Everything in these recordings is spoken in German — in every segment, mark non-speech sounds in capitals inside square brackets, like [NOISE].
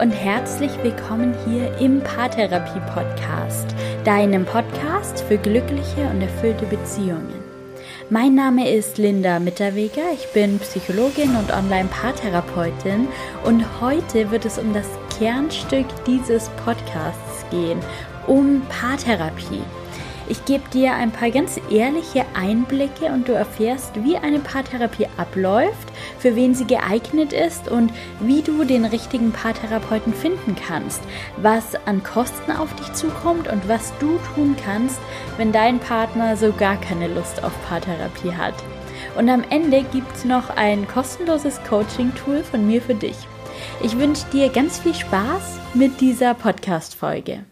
und herzlich willkommen hier im Paartherapie Podcast, deinem Podcast für glückliche und erfüllte Beziehungen. Mein Name ist Linda Mitterweger, ich bin Psychologin und Online-Paartherapeutin und heute wird es um das Kernstück dieses Podcasts gehen, um Paartherapie. Ich gebe dir ein paar ganz ehrliche Einblicke und du erfährst, wie eine Paartherapie abläuft, für wen sie geeignet ist und wie du den richtigen Paartherapeuten finden kannst, was an Kosten auf dich zukommt und was du tun kannst, wenn dein Partner so gar keine Lust auf Paartherapie hat. Und am Ende gibt es noch ein kostenloses Coaching-Tool von mir für dich. Ich wünsche dir ganz viel Spaß mit dieser Podcast-Folge.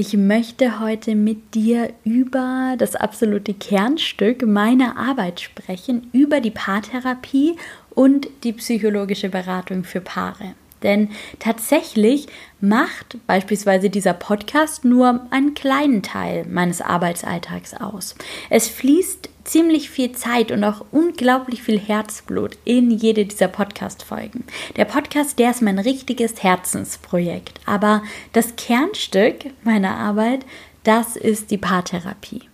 Ich möchte heute mit dir über das absolute Kernstück meiner Arbeit sprechen, über die Paartherapie und die psychologische Beratung für Paare. Denn tatsächlich macht beispielsweise dieser Podcast nur einen kleinen Teil meines Arbeitsalltags aus. Es fließt ziemlich viel Zeit und auch unglaublich viel Herzblut in jede dieser Podcast-Folgen. Der Podcast, der ist mein richtiges Herzensprojekt. Aber das Kernstück meiner Arbeit, das ist die Paartherapie.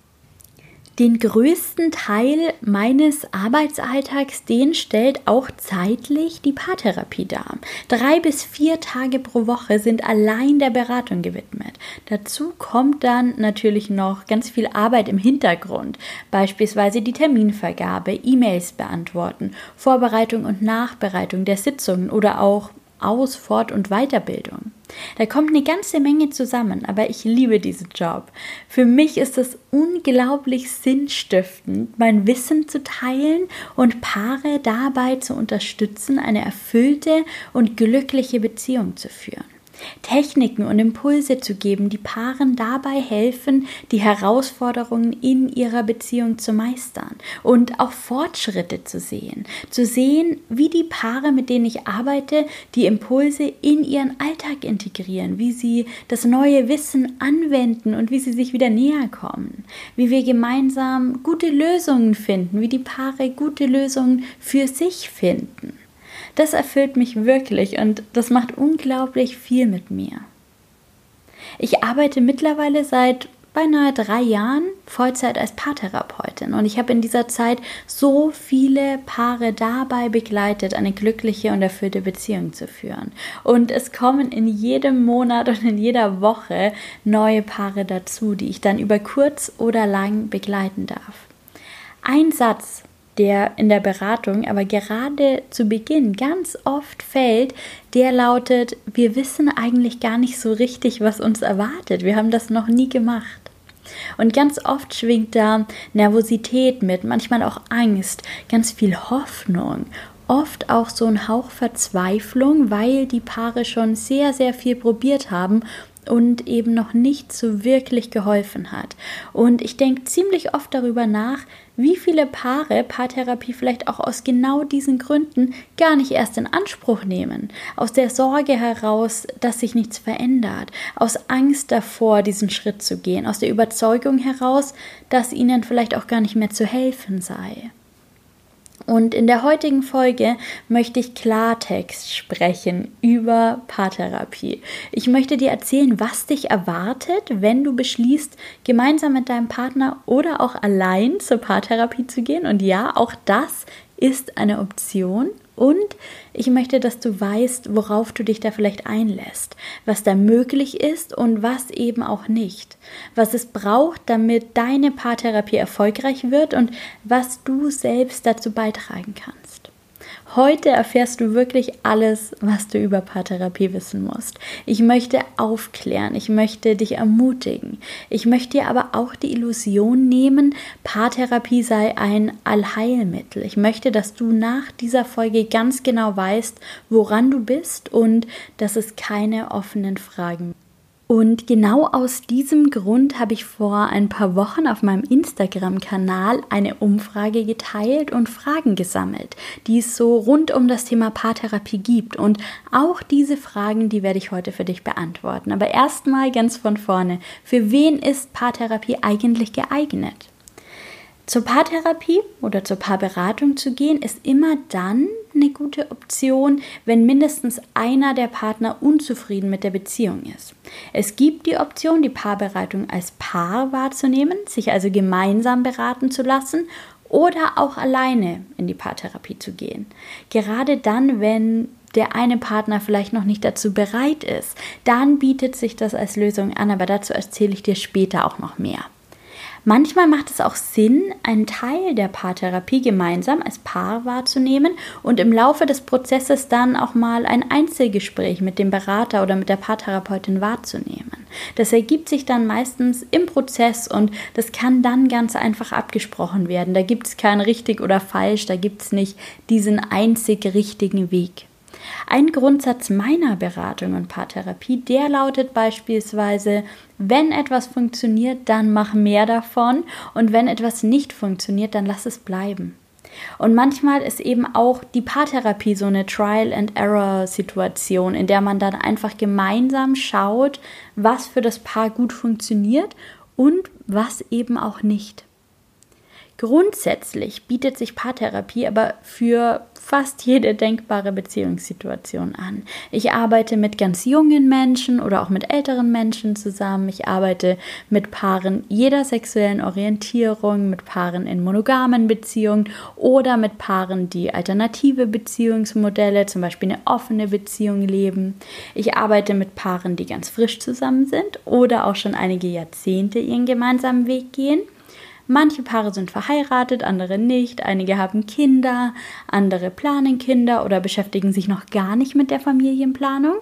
Den größten Teil meines Arbeitsalltags, den stellt auch zeitlich die Paartherapie dar. Drei bis vier Tage pro Woche sind allein der Beratung gewidmet. Dazu kommt dann natürlich noch ganz viel Arbeit im Hintergrund, beispielsweise die Terminvergabe, E-Mails beantworten, Vorbereitung und Nachbereitung der Sitzungen oder auch Aus-, Fort- und Weiterbildung. Da kommt eine ganze Menge zusammen, aber ich liebe diesen Job. Für mich ist es unglaublich sinnstiftend, mein Wissen zu teilen und Paare dabei zu unterstützen, eine erfüllte und glückliche Beziehung zu führen. Techniken und Impulse zu geben, die Paaren dabei helfen, die Herausforderungen in ihrer Beziehung zu meistern und auch Fortschritte zu sehen. Zu sehen, wie die Paare, mit denen ich arbeite, die Impulse in ihren Alltag integrieren, wie sie das neue Wissen anwenden und wie sie sich wieder näher kommen. Wie wir gemeinsam gute Lösungen finden, wie die Paare gute Lösungen für sich finden. Das erfüllt mich wirklich und das macht unglaublich viel mit mir. Ich arbeite mittlerweile seit beinahe drei Jahren Vollzeit als Paartherapeutin und ich habe in dieser Zeit so viele Paare dabei begleitet, eine glückliche und erfüllte Beziehung zu führen. Und es kommen in jedem Monat und in jeder Woche neue Paare dazu, die ich dann über kurz oder lang begleiten darf. Ein Satz, der in der Beratung aber gerade zu Beginn ganz oft fällt, der lautet, wir wissen eigentlich gar nicht so richtig, was uns erwartet. Wir haben das noch nie gemacht. Und ganz oft schwingt da Nervosität mit, manchmal auch Angst, ganz viel Hoffnung, oft auch so ein Hauch Verzweiflung, weil die Paare schon sehr, sehr viel probiert haben und eben noch nicht so wirklich geholfen hat. Und ich denke ziemlich oft darüber nach, wie viele Paare Paartherapie vielleicht auch aus genau diesen Gründen gar nicht erst in Anspruch nehmen. Aus der Sorge heraus, dass sich nichts verändert, aus Angst davor, diesen Schritt zu gehen, aus der Überzeugung heraus, dass ihnen vielleicht auch gar nicht mehr zu helfen sei. Und in der heutigen Folge möchte ich Klartext sprechen über Paartherapie. Ich möchte dir erzählen, was dich erwartet, wenn du beschließt, gemeinsam mit deinem Partner oder auch allein zur Paartherapie zu gehen. Und ja, auch das ist eine Option. Und ich möchte, dass du weißt, worauf du dich da vielleicht einlässt, was da möglich ist und was eben auch nicht, was es braucht, damit deine Paartherapie erfolgreich wird und was du selbst dazu beitragen kannst. Heute erfährst du wirklich alles, was du über Paartherapie wissen musst. Ich möchte aufklären, ich möchte dich ermutigen. Ich möchte dir aber auch die Illusion nehmen, Paartherapie sei ein Allheilmittel. Ich möchte, dass du nach dieser Folge ganz genau weißt, woran du bist und dass es keine offenen Fragen gibt. Und genau aus diesem Grund habe ich vor ein paar Wochen auf meinem Instagram-Kanal eine Umfrage geteilt und Fragen gesammelt, die es so rund um das Thema Paartherapie gibt. Und auch diese Fragen, die werde ich heute für dich beantworten. Aber erstmal ganz von vorne. Für wen ist Paartherapie eigentlich geeignet? Zur Paartherapie oder zur Paarberatung zu gehen, ist immer dann eine gute Option, wenn mindestens einer der Partner unzufrieden mit der Beziehung ist. Es gibt die Option, die Paarberatung als Paar wahrzunehmen, sich also gemeinsam beraten zu lassen oder auch alleine in die Paartherapie zu gehen. Gerade dann, wenn der eine Partner vielleicht noch nicht dazu bereit ist, dann bietet sich das als Lösung an, aber dazu erzähle ich dir später auch noch mehr. Manchmal macht es auch Sinn, einen Teil der Paartherapie gemeinsam als Paar wahrzunehmen und im Laufe des Prozesses dann auch mal ein Einzelgespräch mit dem Berater oder mit der Paartherapeutin wahrzunehmen. Das ergibt sich dann meistens im Prozess und das kann dann ganz einfach abgesprochen werden. Da gibt es kein richtig oder falsch, da gibt es nicht diesen einzig richtigen Weg. Ein Grundsatz meiner Beratung und Paartherapie, der lautet beispielsweise, wenn etwas funktioniert, dann mach mehr davon und wenn etwas nicht funktioniert, dann lass es bleiben. Und manchmal ist eben auch die Paartherapie so eine Trial-and-Error-Situation, in der man dann einfach gemeinsam schaut, was für das Paar gut funktioniert und was eben auch nicht. Grundsätzlich bietet sich Paartherapie aber für fast jede denkbare Beziehungssituation an. Ich arbeite mit ganz jungen Menschen oder auch mit älteren Menschen zusammen. Ich arbeite mit Paaren jeder sexuellen Orientierung, mit Paaren in monogamen Beziehungen oder mit Paaren, die alternative Beziehungsmodelle, zum Beispiel eine offene Beziehung leben. Ich arbeite mit Paaren, die ganz frisch zusammen sind oder auch schon einige Jahrzehnte ihren gemeinsamen Weg gehen. Manche Paare sind verheiratet, andere nicht, einige haben Kinder, andere planen Kinder oder beschäftigen sich noch gar nicht mit der Familienplanung.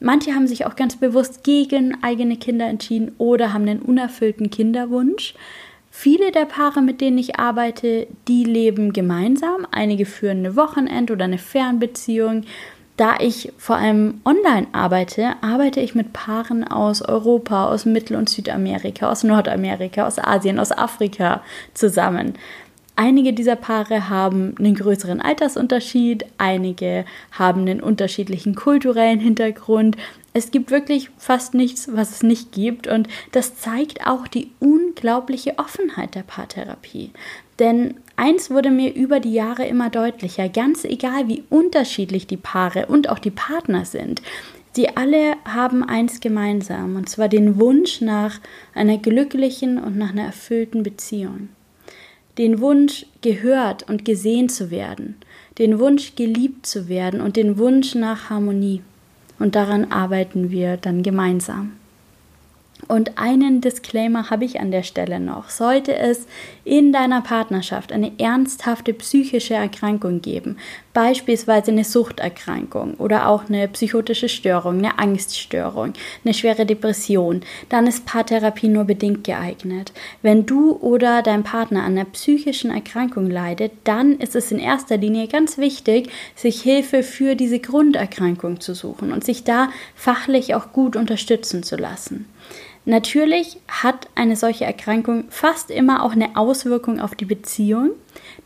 Manche haben sich auch ganz bewusst gegen eigene Kinder entschieden oder haben einen unerfüllten Kinderwunsch. Viele der Paare, mit denen ich arbeite, die leben gemeinsam. Einige führen eine Wochenend- oder eine Fernbeziehung. Da ich vor allem online arbeite, arbeite ich mit Paaren aus Europa, aus Mittel- und Südamerika, aus Nordamerika, aus Asien, aus Afrika zusammen. Einige dieser Paare haben einen größeren Altersunterschied, einige haben einen unterschiedlichen kulturellen Hintergrund. Es gibt wirklich fast nichts, was es nicht gibt und das zeigt auch die unglaubliche Offenheit der Paartherapie. Denn eins wurde mir über die Jahre immer deutlicher, ganz egal wie unterschiedlich die Paare und auch die Partner sind, Sie alle haben eins gemeinsam, und zwar den Wunsch nach einer glücklichen und nach einer erfüllten Beziehung. Den Wunsch, gehört und gesehen zu werden, den Wunsch, geliebt zu werden und den Wunsch nach Harmonie. Und daran arbeiten wir dann gemeinsam. Und einen Disclaimer habe ich an der Stelle noch. Sollte es in deiner Partnerschaft eine ernsthafte psychische Erkrankung geben, beispielsweise eine Suchterkrankung oder auch eine psychotische Störung, eine Angststörung, eine schwere Depression, dann ist Paartherapie nur bedingt geeignet. Wenn du oder dein Partner an einer psychischen Erkrankung leidet, dann ist es in erster Linie ganz wichtig, sich Hilfe für diese Grunderkrankung zu suchen und sich da fachlich auch gut unterstützen zu lassen. Natürlich hat eine solche Erkrankung fast immer auch eine Auswirkung auf die Beziehung.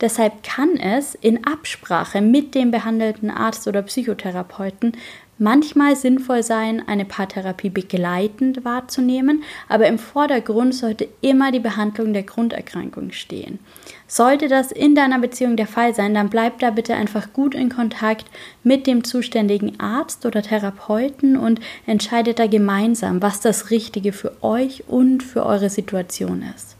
Deshalb kann es in Absprache mit dem behandelten Arzt oder Psychotherapeuten manchmal sinnvoll sein, eine Paartherapie begleitend wahrzunehmen, aber im Vordergrund sollte immer die Behandlung der Grunderkrankung stehen. Sollte das in deiner Beziehung der Fall sein, dann bleib da bitte einfach gut in Kontakt mit dem zuständigen Arzt oder Therapeuten und entscheidet da gemeinsam, was das Richtige für euch und für eure Situation ist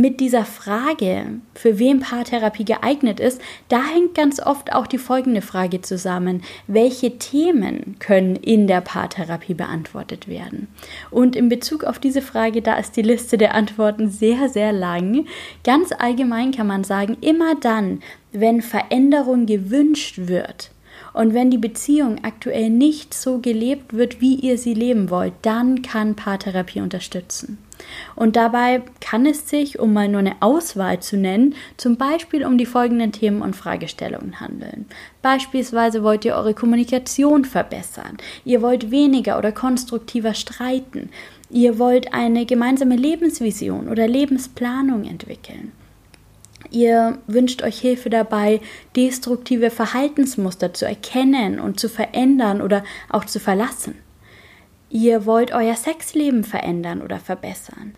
mit dieser Frage, für wen Paartherapie geeignet ist, da hängt ganz oft auch die folgende Frage zusammen. Welche Themen können in der Paartherapie beantwortet werden? Und in Bezug auf diese Frage, da ist die Liste der Antworten sehr, sehr lang. Ganz allgemein kann man sagen, immer dann, wenn Veränderung gewünscht wird, und wenn die Beziehung aktuell nicht so gelebt wird, wie ihr sie leben wollt, dann kann Paartherapie unterstützen. Und dabei kann es sich, um mal nur eine Auswahl zu nennen, zum Beispiel um die folgenden Themen und Fragestellungen handeln. Beispielsweise wollt ihr eure Kommunikation verbessern, ihr wollt weniger oder konstruktiver streiten, ihr wollt eine gemeinsame Lebensvision oder Lebensplanung entwickeln. Ihr wünscht euch Hilfe dabei, destruktive Verhaltensmuster zu erkennen und zu verändern oder auch zu verlassen. Ihr wollt euer Sexleben verändern oder verbessern.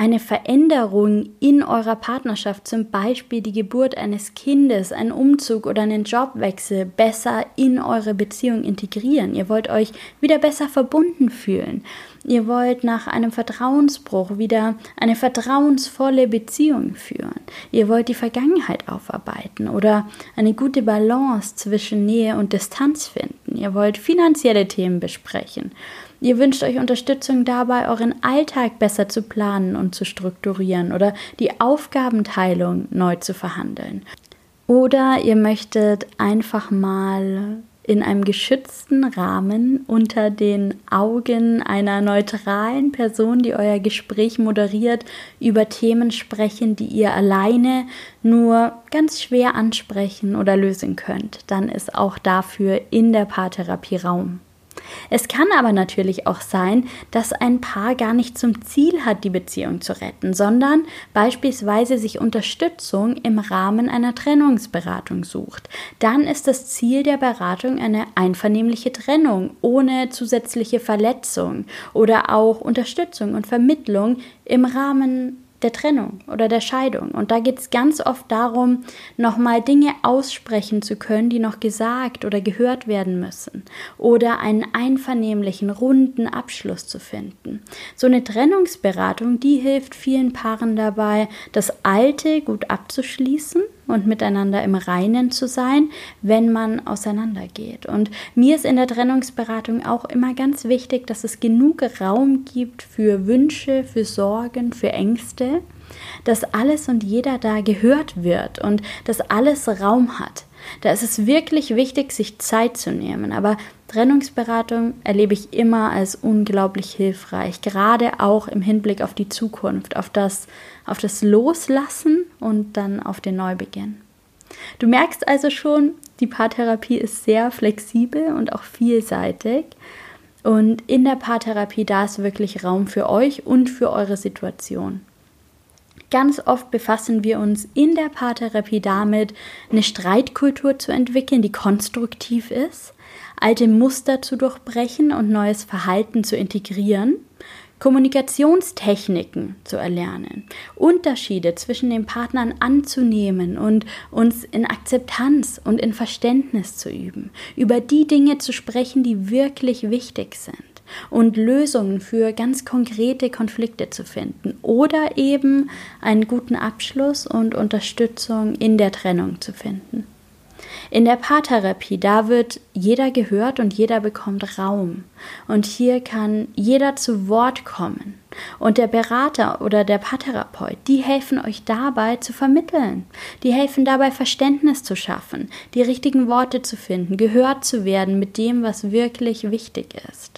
eine Veränderung in eurer Partnerschaft, zum Beispiel die Geburt eines Kindes, ein Umzug oder einen Jobwechsel, besser in eure Beziehung integrieren. Ihr wollt euch wieder besser verbunden fühlen. Ihr wollt nach einem Vertrauensbruch wieder eine vertrauensvolle Beziehung führen. Ihr wollt die Vergangenheit aufarbeiten oder eine gute Balance zwischen Nähe und Distanz finden. Ihr wollt finanzielle Themen besprechen Ihr wünscht euch Unterstützung dabei, euren Alltag besser zu planen und zu strukturieren oder die Aufgabenteilung neu zu verhandeln. Oder ihr möchtet einfach mal in einem geschützten Rahmen unter den Augen einer neutralen Person, die euer Gespräch moderiert, über Themen sprechen, die ihr alleine nur ganz schwer ansprechen oder lösen könnt. Dann ist auch dafür in der Paartherapie Raum. Es kann aber natürlich auch sein, dass ein Paar gar nicht zum Ziel hat, die Beziehung zu retten, sondern beispielsweise sich Unterstützung im Rahmen einer Trennungsberatung sucht. Dann ist das Ziel der Beratung eine einvernehmliche Trennung ohne zusätzliche Verletzung oder auch Unterstützung und Vermittlung im Rahmen der Trennung oder der Scheidung. Und da geht es ganz oft darum, nochmal Dinge aussprechen zu können, die noch gesagt oder gehört werden müssen. Oder einen einvernehmlichen, runden Abschluss zu finden. So eine Trennungsberatung, die hilft vielen Paaren dabei, das Alte gut abzuschließen und miteinander im Reinen zu sein, wenn man auseinandergeht. Und mir ist in der Trennungsberatung auch immer ganz wichtig, dass es genug Raum gibt für Wünsche, für Sorgen, für Ängste, dass alles und jeder da gehört wird und dass alles Raum hat. Da ist es wirklich wichtig, sich Zeit zu nehmen. Aber Trennungsberatung erlebe ich immer als unglaublich hilfreich, gerade auch im Hinblick auf die Zukunft, auf das, auf das Loslassen und dann auf den Neubeginn. Du merkst also schon, die Paartherapie ist sehr flexibel und auch vielseitig. Und in der Paartherapie, da ist wirklich Raum für euch und für eure Situation. Ganz oft befassen wir uns in der Paartherapie damit, eine Streitkultur zu entwickeln, die konstruktiv ist, alte Muster zu durchbrechen und neues Verhalten zu integrieren, Kommunikationstechniken zu erlernen, Unterschiede zwischen den Partnern anzunehmen und uns in Akzeptanz und in Verständnis zu üben, über die Dinge zu sprechen, die wirklich wichtig sind und Lösungen für ganz konkrete Konflikte zu finden oder eben einen guten Abschluss und Unterstützung in der Trennung zu finden. In der Paartherapie, da wird jeder gehört und jeder bekommt Raum. Und hier kann jeder zu Wort kommen. Und der Berater oder der Paartherapeut, die helfen euch dabei zu vermitteln. Die helfen dabei, Verständnis zu schaffen, die richtigen Worte zu finden, gehört zu werden mit dem, was wirklich wichtig ist.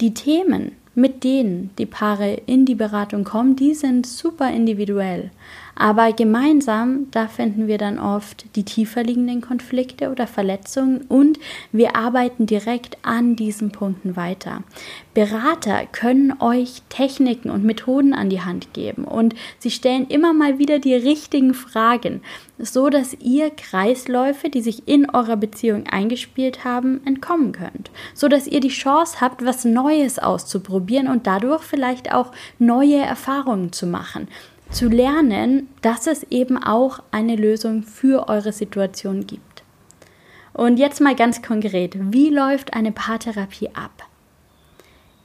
Die Themen, mit denen die Paare in die Beratung kommen, die sind super individuell. Aber gemeinsam, da finden wir dann oft die tiefer liegenden Konflikte oder Verletzungen und wir arbeiten direkt an diesen Punkten weiter. Berater können euch Techniken und Methoden an die Hand geben und sie stellen immer mal wieder die richtigen Fragen, so dass ihr Kreisläufe, die sich in eurer Beziehung eingespielt haben, entkommen könnt, so dass ihr die Chance habt, was Neues auszuprobieren und dadurch vielleicht auch neue Erfahrungen zu machen zu lernen, dass es eben auch eine Lösung für eure Situation gibt. Und jetzt mal ganz konkret, wie läuft eine Paartherapie ab?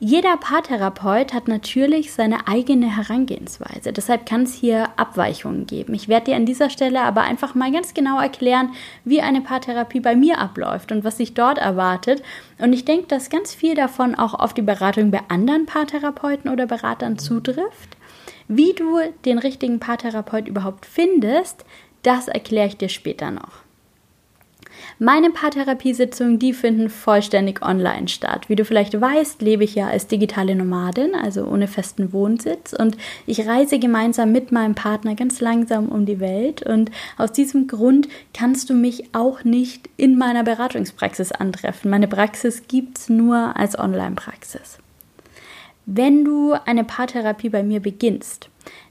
Jeder Paartherapeut hat natürlich seine eigene Herangehensweise. Deshalb kann es hier Abweichungen geben. Ich werde dir an dieser Stelle aber einfach mal ganz genau erklären, wie eine Paartherapie bei mir abläuft und was sich dort erwartet. Und ich denke, dass ganz viel davon auch auf die Beratung bei anderen Paartherapeuten oder Beratern zutrifft. Wie du den richtigen Paartherapeut überhaupt findest, das erkläre ich dir später noch. Meine Paartherapiesitzungen, die finden vollständig online statt. Wie du vielleicht weißt, lebe ich ja als digitale Nomadin, also ohne festen Wohnsitz und ich reise gemeinsam mit meinem Partner ganz langsam um die Welt und aus diesem Grund kannst du mich auch nicht in meiner Beratungspraxis antreffen. Meine Praxis gibt es nur als Online-Praxis. Wenn du eine Paartherapie bei mir beginnst,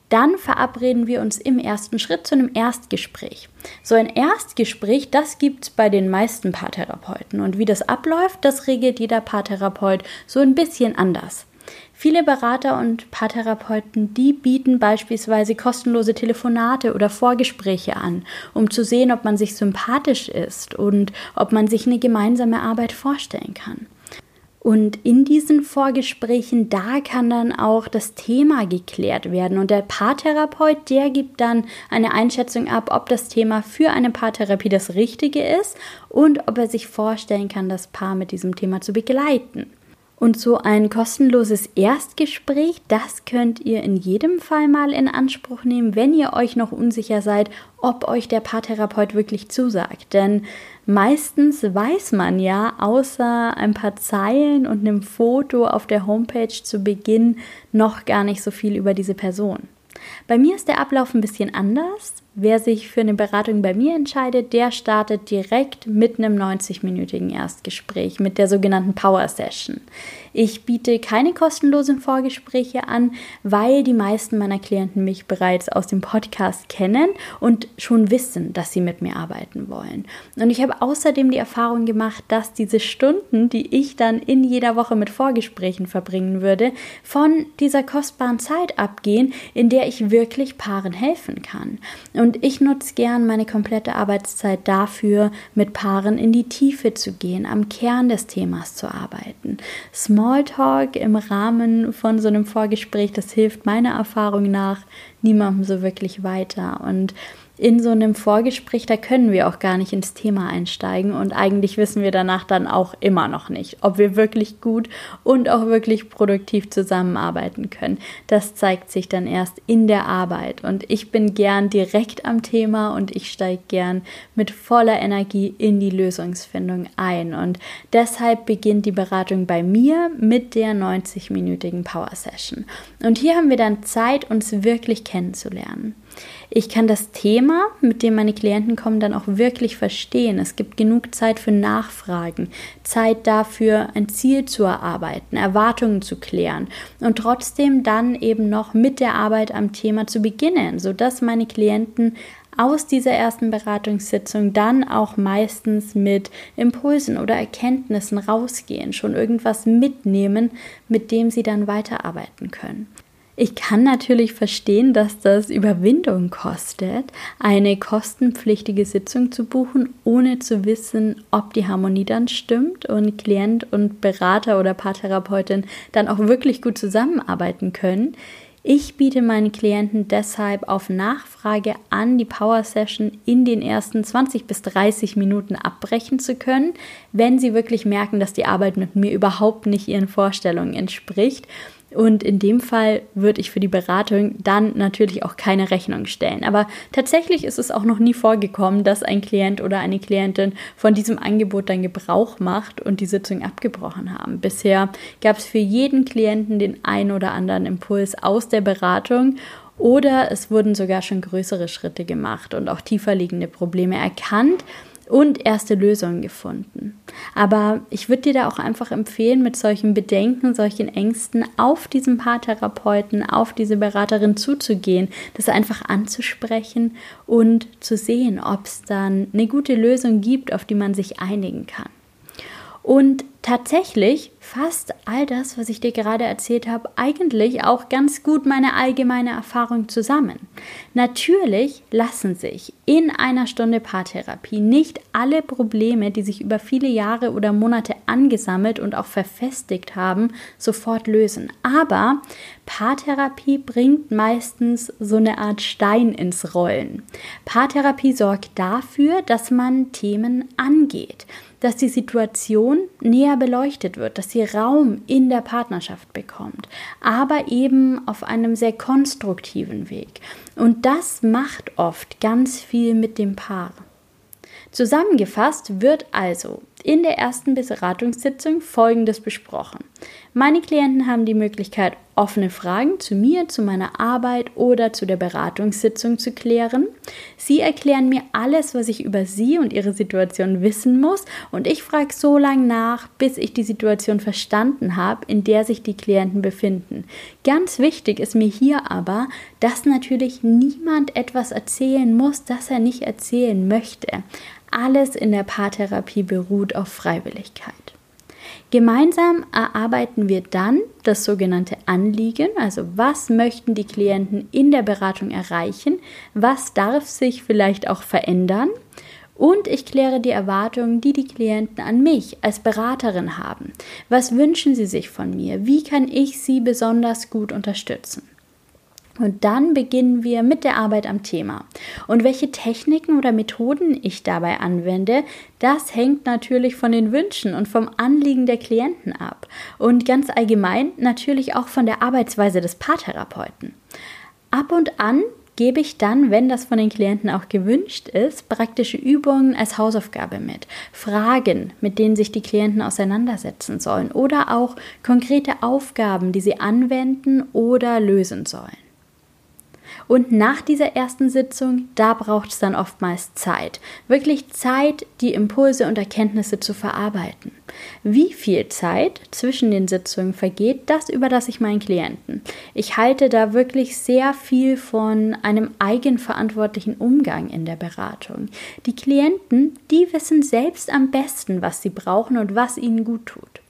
dann verabreden wir uns im ersten Schritt zu einem Erstgespräch. So ein Erstgespräch, das gibt es bei den meisten Paartherapeuten. Und wie das abläuft, das regelt jeder Paartherapeut so ein bisschen anders. Viele Berater und Paartherapeuten, die bieten beispielsweise kostenlose Telefonate oder Vorgespräche an, um zu sehen, ob man sich sympathisch ist und ob man sich eine gemeinsame Arbeit vorstellen kann. Und in diesen Vorgesprächen, da kann dann auch das Thema geklärt werden. Und der Paartherapeut, der gibt dann eine Einschätzung ab, ob das Thema für eine Paartherapie das Richtige ist und ob er sich vorstellen kann, das Paar mit diesem Thema zu begleiten. Und so ein kostenloses Erstgespräch, das könnt ihr in jedem Fall mal in Anspruch nehmen, wenn ihr euch noch unsicher seid, ob euch der Paartherapeut wirklich zusagt. Denn meistens weiß man ja, außer ein paar Zeilen und einem Foto auf der Homepage zu Beginn, noch gar nicht so viel über diese Person. Bei mir ist der Ablauf ein bisschen anders. Wer sich für eine Beratung bei mir entscheidet, der startet direkt mit einem 90-minütigen Erstgespräch mit der sogenannten Power Session. Ich biete keine kostenlosen Vorgespräche an, weil die meisten meiner Klienten mich bereits aus dem Podcast kennen und schon wissen, dass sie mit mir arbeiten wollen. Und ich habe außerdem die Erfahrung gemacht, dass diese Stunden, die ich dann in jeder Woche mit Vorgesprächen verbringen würde, von dieser kostbaren Zeit abgehen, in der ich wirklich Paaren helfen kann. Und und ich nutze gern meine komplette Arbeitszeit dafür, mit Paaren in die Tiefe zu gehen, am Kern des Themas zu arbeiten. Smalltalk im Rahmen von so einem Vorgespräch, das hilft meiner Erfahrung nach niemandem so wirklich weiter. Und in so einem Vorgespräch, da können wir auch gar nicht ins Thema einsteigen und eigentlich wissen wir danach dann auch immer noch nicht, ob wir wirklich gut und auch wirklich produktiv zusammenarbeiten können. Das zeigt sich dann erst in der Arbeit und ich bin gern direkt am Thema und ich steige gern mit voller Energie in die Lösungsfindung ein und deshalb beginnt die Beratung bei mir mit der 90-minütigen Power Session. Und hier haben wir dann Zeit, uns wirklich kennenzulernen. Ich kann das Thema, mit dem meine Klienten kommen, dann auch wirklich verstehen. Es gibt genug Zeit für Nachfragen, Zeit dafür, ein Ziel zu erarbeiten, Erwartungen zu klären und trotzdem dann eben noch mit der Arbeit am Thema zu beginnen, sodass meine Klienten aus dieser ersten Beratungssitzung dann auch meistens mit Impulsen oder Erkenntnissen rausgehen, schon irgendwas mitnehmen, mit dem sie dann weiterarbeiten können. Ich kann natürlich verstehen, dass das Überwindung kostet, eine kostenpflichtige Sitzung zu buchen, ohne zu wissen, ob die Harmonie dann stimmt und Klient und Berater oder Paartherapeutin dann auch wirklich gut zusammenarbeiten können. Ich biete meinen Klienten deshalb auf Nachfrage an, die Power Session in den ersten 20 bis 30 Minuten abbrechen zu können, wenn sie wirklich merken, dass die Arbeit mit mir überhaupt nicht ihren Vorstellungen entspricht und in dem Fall würde ich für die Beratung dann natürlich auch keine Rechnung stellen. Aber tatsächlich ist es auch noch nie vorgekommen, dass ein Klient oder eine Klientin von diesem Angebot dann Gebrauch macht und die Sitzung abgebrochen haben. Bisher gab es für jeden Klienten den ein oder anderen Impuls aus der Beratung oder es wurden sogar schon größere Schritte gemacht und auch tiefer liegende Probleme erkannt und erste Lösungen gefunden. Aber ich würde dir da auch einfach empfehlen, mit solchen Bedenken, solchen Ängsten auf diesen Paartherapeuten, auf diese Beraterin zuzugehen, das einfach anzusprechen und zu sehen, ob es dann eine gute Lösung gibt, auf die man sich einigen kann. Und tatsächlich fasst all das, was ich dir gerade erzählt habe, eigentlich auch ganz gut meine allgemeine Erfahrung zusammen. Natürlich lassen sich in einer Stunde Paartherapie nicht alle Probleme, die sich über viele Jahre oder Monate angesammelt und auch verfestigt haben, sofort lösen. Aber Paartherapie bringt meistens so eine Art Stein ins Rollen. Paartherapie sorgt dafür, dass man Themen angeht dass die Situation näher beleuchtet wird, dass sie Raum in der Partnerschaft bekommt, aber eben auf einem sehr konstruktiven Weg. Und das macht oft ganz viel mit dem Paar. Zusammengefasst wird also in der ersten Beratungssitzung Folgendes besprochen. Meine Klienten haben die Möglichkeit, offene Fragen zu mir, zu meiner Arbeit oder zu der Beratungssitzung zu klären. Sie erklären mir alles, was ich über Sie und Ihre Situation wissen muss und ich frage so lange nach, bis ich die Situation verstanden habe, in der sich die Klienten befinden. Ganz wichtig ist mir hier aber, dass natürlich niemand etwas erzählen muss, das er nicht erzählen möchte. Alles in der Paartherapie beruht auf Freiwilligkeit. Gemeinsam erarbeiten wir dann das sogenannte Anliegen, also was möchten die Klienten in der Beratung erreichen, was darf sich vielleicht auch verändern und ich kläre die Erwartungen, die die Klienten an mich als Beraterin haben. Was wünschen sie sich von mir? Wie kann ich sie besonders gut unterstützen? Und dann beginnen wir mit der Arbeit am Thema. Und welche Techniken oder Methoden ich dabei anwende, das hängt natürlich von den Wünschen und vom Anliegen der Klienten ab. Und ganz allgemein natürlich auch von der Arbeitsweise des Paartherapeuten. Ab und an gebe ich dann, wenn das von den Klienten auch gewünscht ist, praktische Übungen als Hausaufgabe mit, Fragen, mit denen sich die Klienten auseinandersetzen sollen oder auch konkrete Aufgaben, die sie anwenden oder lösen sollen. Und nach dieser ersten Sitzung, da braucht es dann oftmals Zeit. Wirklich Zeit, die Impulse und Erkenntnisse zu verarbeiten. Wie viel Zeit zwischen den Sitzungen vergeht, das überlasse ich meinen Klienten. Ich halte da wirklich sehr viel von einem eigenverantwortlichen Umgang in der Beratung. Die Klienten, die wissen selbst am besten, was sie brauchen und was ihnen gut tut.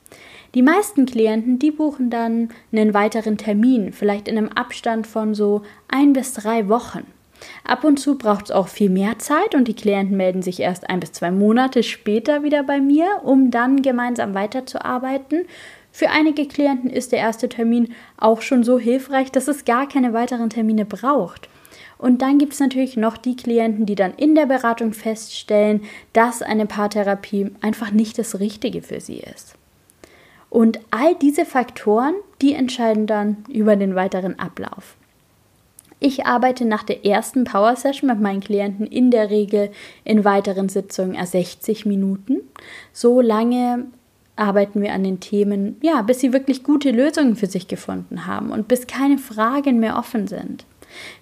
Die meisten Klienten, die buchen dann einen weiteren Termin, vielleicht in einem Abstand von so ein bis drei Wochen. Ab und zu braucht es auch viel mehr Zeit und die Klienten melden sich erst ein bis zwei Monate später wieder bei mir, um dann gemeinsam weiterzuarbeiten. Für einige Klienten ist der erste Termin auch schon so hilfreich, dass es gar keine weiteren Termine braucht. Und dann gibt es natürlich noch die Klienten, die dann in der Beratung feststellen, dass eine Paartherapie einfach nicht das Richtige für sie ist. Und all diese Faktoren, die entscheiden dann über den weiteren Ablauf. Ich arbeite nach der ersten Power Session mit meinen Klienten in der Regel in weiteren Sitzungen 60 Minuten. So lange arbeiten wir an den Themen, ja, bis sie wirklich gute Lösungen für sich gefunden haben und bis keine Fragen mehr offen sind.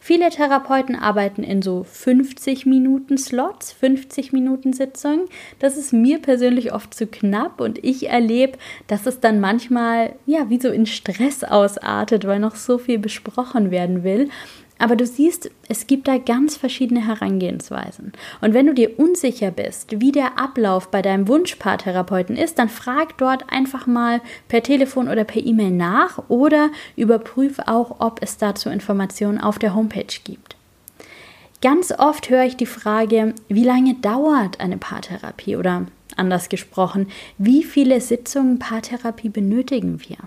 Viele Therapeuten arbeiten in so 50 Minuten Slots, 50 Minuten Sitzungen. Das ist mir persönlich oft zu knapp und ich erlebe, dass es dann manchmal ja wie so in Stress ausartet, weil noch so viel besprochen werden will. Aber du siehst, es gibt da ganz verschiedene Herangehensweisen. Und wenn du dir unsicher bist, wie der Ablauf bei deinem Wunschpaartherapeuten ist, dann frag dort einfach mal per Telefon oder per E-Mail nach oder überprüf auch, ob es dazu Informationen auf der Homepage gibt. Ganz oft höre ich die Frage, wie lange dauert eine Paartherapie oder anders gesprochen, wie viele Sitzungen Paartherapie benötigen wir?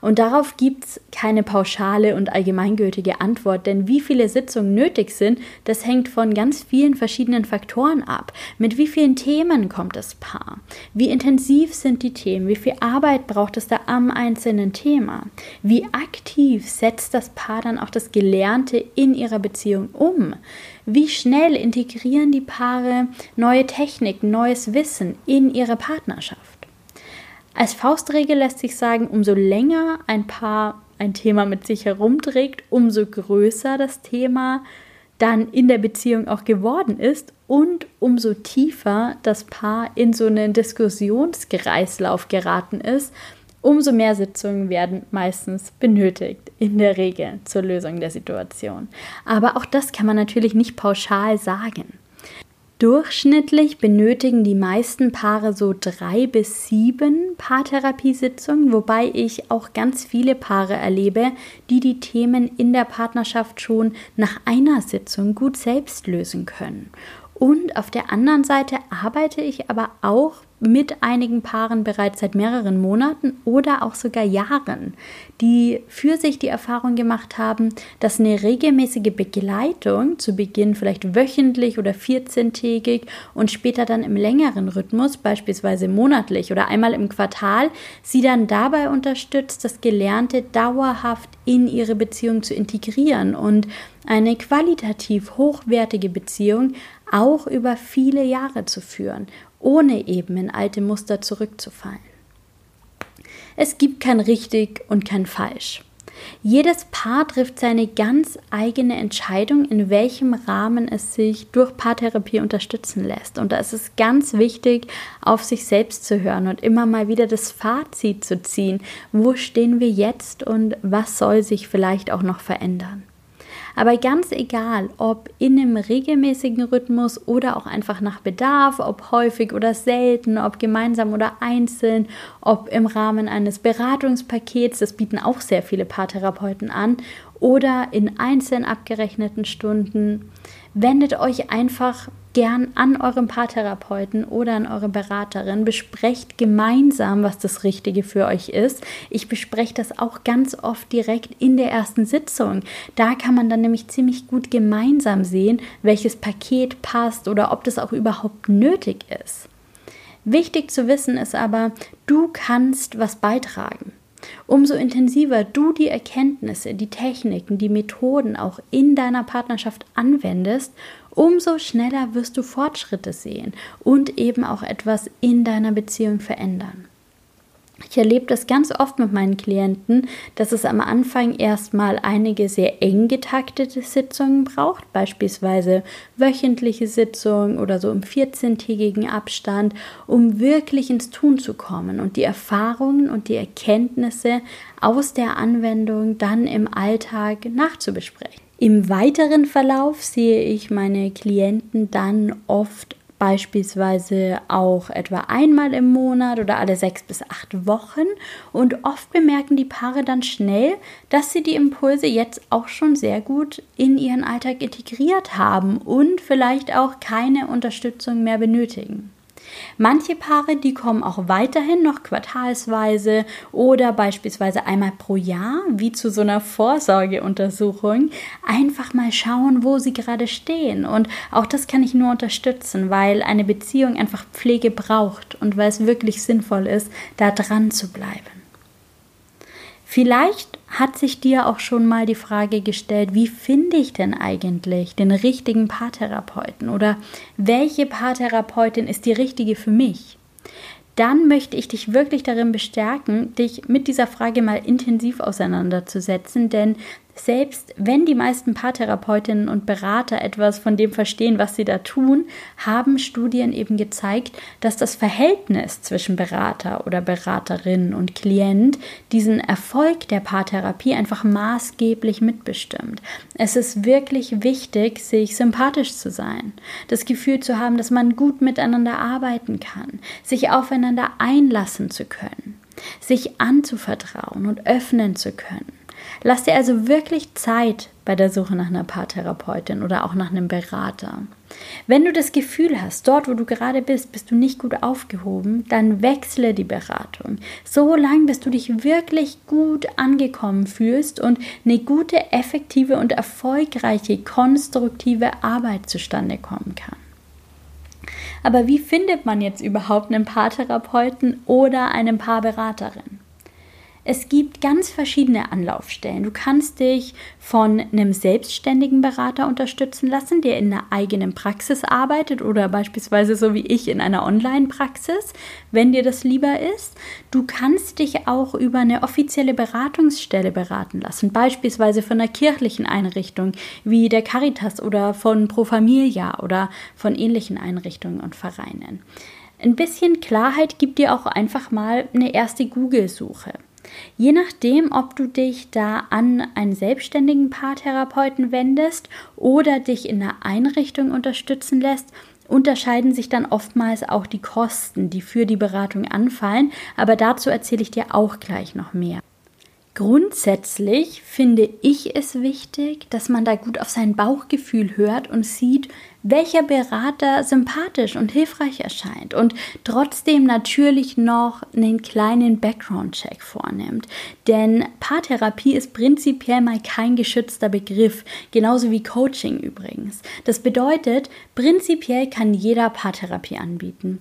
Und darauf gibt es keine pauschale und allgemeingültige Antwort, denn wie viele Sitzungen nötig sind, das hängt von ganz vielen verschiedenen Faktoren ab. Mit wie vielen Themen kommt das Paar? Wie intensiv sind die Themen? Wie viel Arbeit braucht es da am einzelnen Thema? Wie aktiv setzt das Paar dann auch das Gelernte in ihrer Beziehung um? Wie schnell integrieren die Paare neue Techniken, neues Wissen in ihre Partnerschaft? Als Faustregel lässt sich sagen, umso länger ein Paar ein Thema mit sich herumträgt, umso größer das Thema dann in der Beziehung auch geworden ist und umso tiefer das Paar in so einen Diskussionskreislauf geraten ist, umso mehr Sitzungen werden meistens benötigt, in der Regel zur Lösung der Situation. Aber auch das kann man natürlich nicht pauschal sagen. Durchschnittlich benötigen die meisten Paare so drei bis sieben Paartherapiesitzungen, wobei ich auch ganz viele Paare erlebe, die die Themen in der Partnerschaft schon nach einer Sitzung gut selbst lösen können. Und auf der anderen Seite arbeite ich aber auch mit einigen Paaren bereits seit mehreren Monaten oder auch sogar Jahren, die für sich die Erfahrung gemacht haben, dass eine regelmäßige Begleitung zu Beginn vielleicht wöchentlich oder 14-tägig und später dann im längeren Rhythmus, beispielsweise monatlich oder einmal im Quartal, sie dann dabei unterstützt, das Gelernte dauerhaft in ihre Beziehung zu integrieren und eine qualitativ hochwertige Beziehung auch über viele Jahre zu führen ohne eben in alte Muster zurückzufallen. Es gibt kein richtig und kein falsch. Jedes Paar trifft seine ganz eigene Entscheidung, in welchem Rahmen es sich durch Paartherapie unterstützen lässt. Und da ist es ganz wichtig, auf sich selbst zu hören und immer mal wieder das Fazit zu ziehen. Wo stehen wir jetzt und was soll sich vielleicht auch noch verändern? Aber ganz egal, ob in einem regelmäßigen Rhythmus oder auch einfach nach Bedarf, ob häufig oder selten, ob gemeinsam oder einzeln, ob im Rahmen eines Beratungspakets, das bieten auch sehr viele Paartherapeuten an, oder in einzeln abgerechneten Stunden, wendet euch einfach gern an eurem Paartherapeuten oder an eure Beraterin. Besprecht gemeinsam, was das Richtige für euch ist. Ich bespreche das auch ganz oft direkt in der ersten Sitzung. Da kann man dann nämlich ziemlich gut gemeinsam sehen, welches Paket passt oder ob das auch überhaupt nötig ist. Wichtig zu wissen ist aber, du kannst was beitragen. Umso intensiver du die Erkenntnisse, die Techniken, die Methoden auch in deiner Partnerschaft anwendest, umso schneller wirst du Fortschritte sehen und eben auch etwas in deiner Beziehung verändern. Ich erlebe das ganz oft mit meinen Klienten, dass es am Anfang erstmal einige sehr eng getaktete Sitzungen braucht, beispielsweise wöchentliche Sitzungen oder so im 14-tägigen Abstand, um wirklich ins Tun zu kommen und die Erfahrungen und die Erkenntnisse aus der Anwendung dann im Alltag nachzubesprechen. Im weiteren Verlauf sehe ich meine Klienten dann oft beispielsweise auch etwa einmal im Monat oder alle sechs bis acht Wochen. Und oft bemerken die Paare dann schnell, dass sie die Impulse jetzt auch schon sehr gut in ihren Alltag integriert haben und vielleicht auch keine Unterstützung mehr benötigen. Manche Paare, die kommen auch weiterhin noch quartalsweise oder beispielsweise einmal pro Jahr, wie zu so einer Vorsorgeuntersuchung, einfach mal schauen, wo sie gerade stehen. Und auch das kann ich nur unterstützen, weil eine Beziehung einfach Pflege braucht und weil es wirklich sinnvoll ist, da dran zu bleiben. Vielleicht hat sich dir auch schon mal die Frage gestellt, wie finde ich denn eigentlich den richtigen Paartherapeuten oder welche Paartherapeutin ist die richtige für mich? Dann möchte ich dich wirklich darin bestärken, dich mit dieser Frage mal intensiv auseinanderzusetzen, denn selbst wenn die meisten Paartherapeutinnen und Berater etwas von dem verstehen, was sie da tun, haben Studien eben gezeigt, dass das Verhältnis zwischen Berater oder Beraterin und Klient diesen Erfolg der Paartherapie einfach maßgeblich mitbestimmt. Es ist wirklich wichtig, sich sympathisch zu sein, das Gefühl zu haben, dass man gut miteinander arbeiten kann, sich aufeinander einlassen zu können, sich anzuvertrauen und öffnen zu können. Lass dir also wirklich Zeit bei der Suche nach einer Paartherapeutin oder auch nach einem Berater. Wenn du das Gefühl hast, dort wo du gerade bist, bist du nicht gut aufgehoben, dann wechsle die Beratung. So lange, bis du dich wirklich gut angekommen fühlst und eine gute, effektive und erfolgreiche, konstruktive Arbeit zustande kommen kann. Aber wie findet man jetzt überhaupt einen Paartherapeuten oder eine Paarberaterin? Es gibt ganz verschiedene Anlaufstellen. Du kannst dich von einem selbstständigen Berater unterstützen lassen, der in einer eigenen Praxis arbeitet oder beispielsweise so wie ich in einer Online-Praxis, wenn dir das lieber ist. Du kannst dich auch über eine offizielle Beratungsstelle beraten lassen, beispielsweise von einer kirchlichen Einrichtung wie der Caritas oder von Pro Familia oder von ähnlichen Einrichtungen und Vereinen. Ein bisschen Klarheit gibt dir auch einfach mal eine erste Google-Suche. Je nachdem, ob du dich da an einen selbstständigen Paartherapeuten wendest oder dich in einer Einrichtung unterstützen lässt, unterscheiden sich dann oftmals auch die Kosten, die für die Beratung anfallen, aber dazu erzähle ich dir auch gleich noch mehr. Grundsätzlich finde ich es wichtig, dass man da gut auf sein Bauchgefühl hört und sieht, welcher Berater sympathisch und hilfreich erscheint und trotzdem natürlich noch einen kleinen Background-Check vornimmt. Denn Paartherapie ist prinzipiell mal kein geschützter Begriff, genauso wie Coaching übrigens. Das bedeutet, prinzipiell kann jeder Paartherapie anbieten.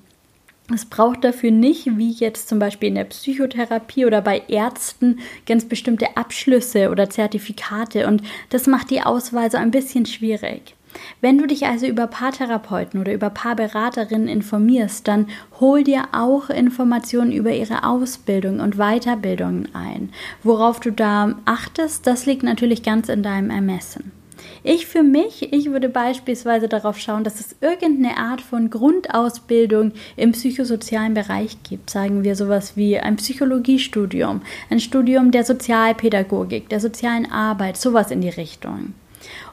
Es braucht dafür nicht, wie jetzt zum Beispiel in der Psychotherapie oder bei Ärzten, ganz bestimmte Abschlüsse oder Zertifikate und das macht die Auswahl so ein bisschen schwierig. Wenn du dich also über Paartherapeuten oder über Paarberaterinnen informierst, dann hol dir auch Informationen über ihre Ausbildung und Weiterbildungen ein. Worauf du da achtest, das liegt natürlich ganz in deinem Ermessen. Ich für mich, ich würde beispielsweise darauf schauen, dass es irgendeine Art von Grundausbildung im psychosozialen Bereich gibt. Sagen wir sowas wie ein Psychologiestudium, ein Studium der Sozialpädagogik, der sozialen Arbeit, sowas in die Richtung.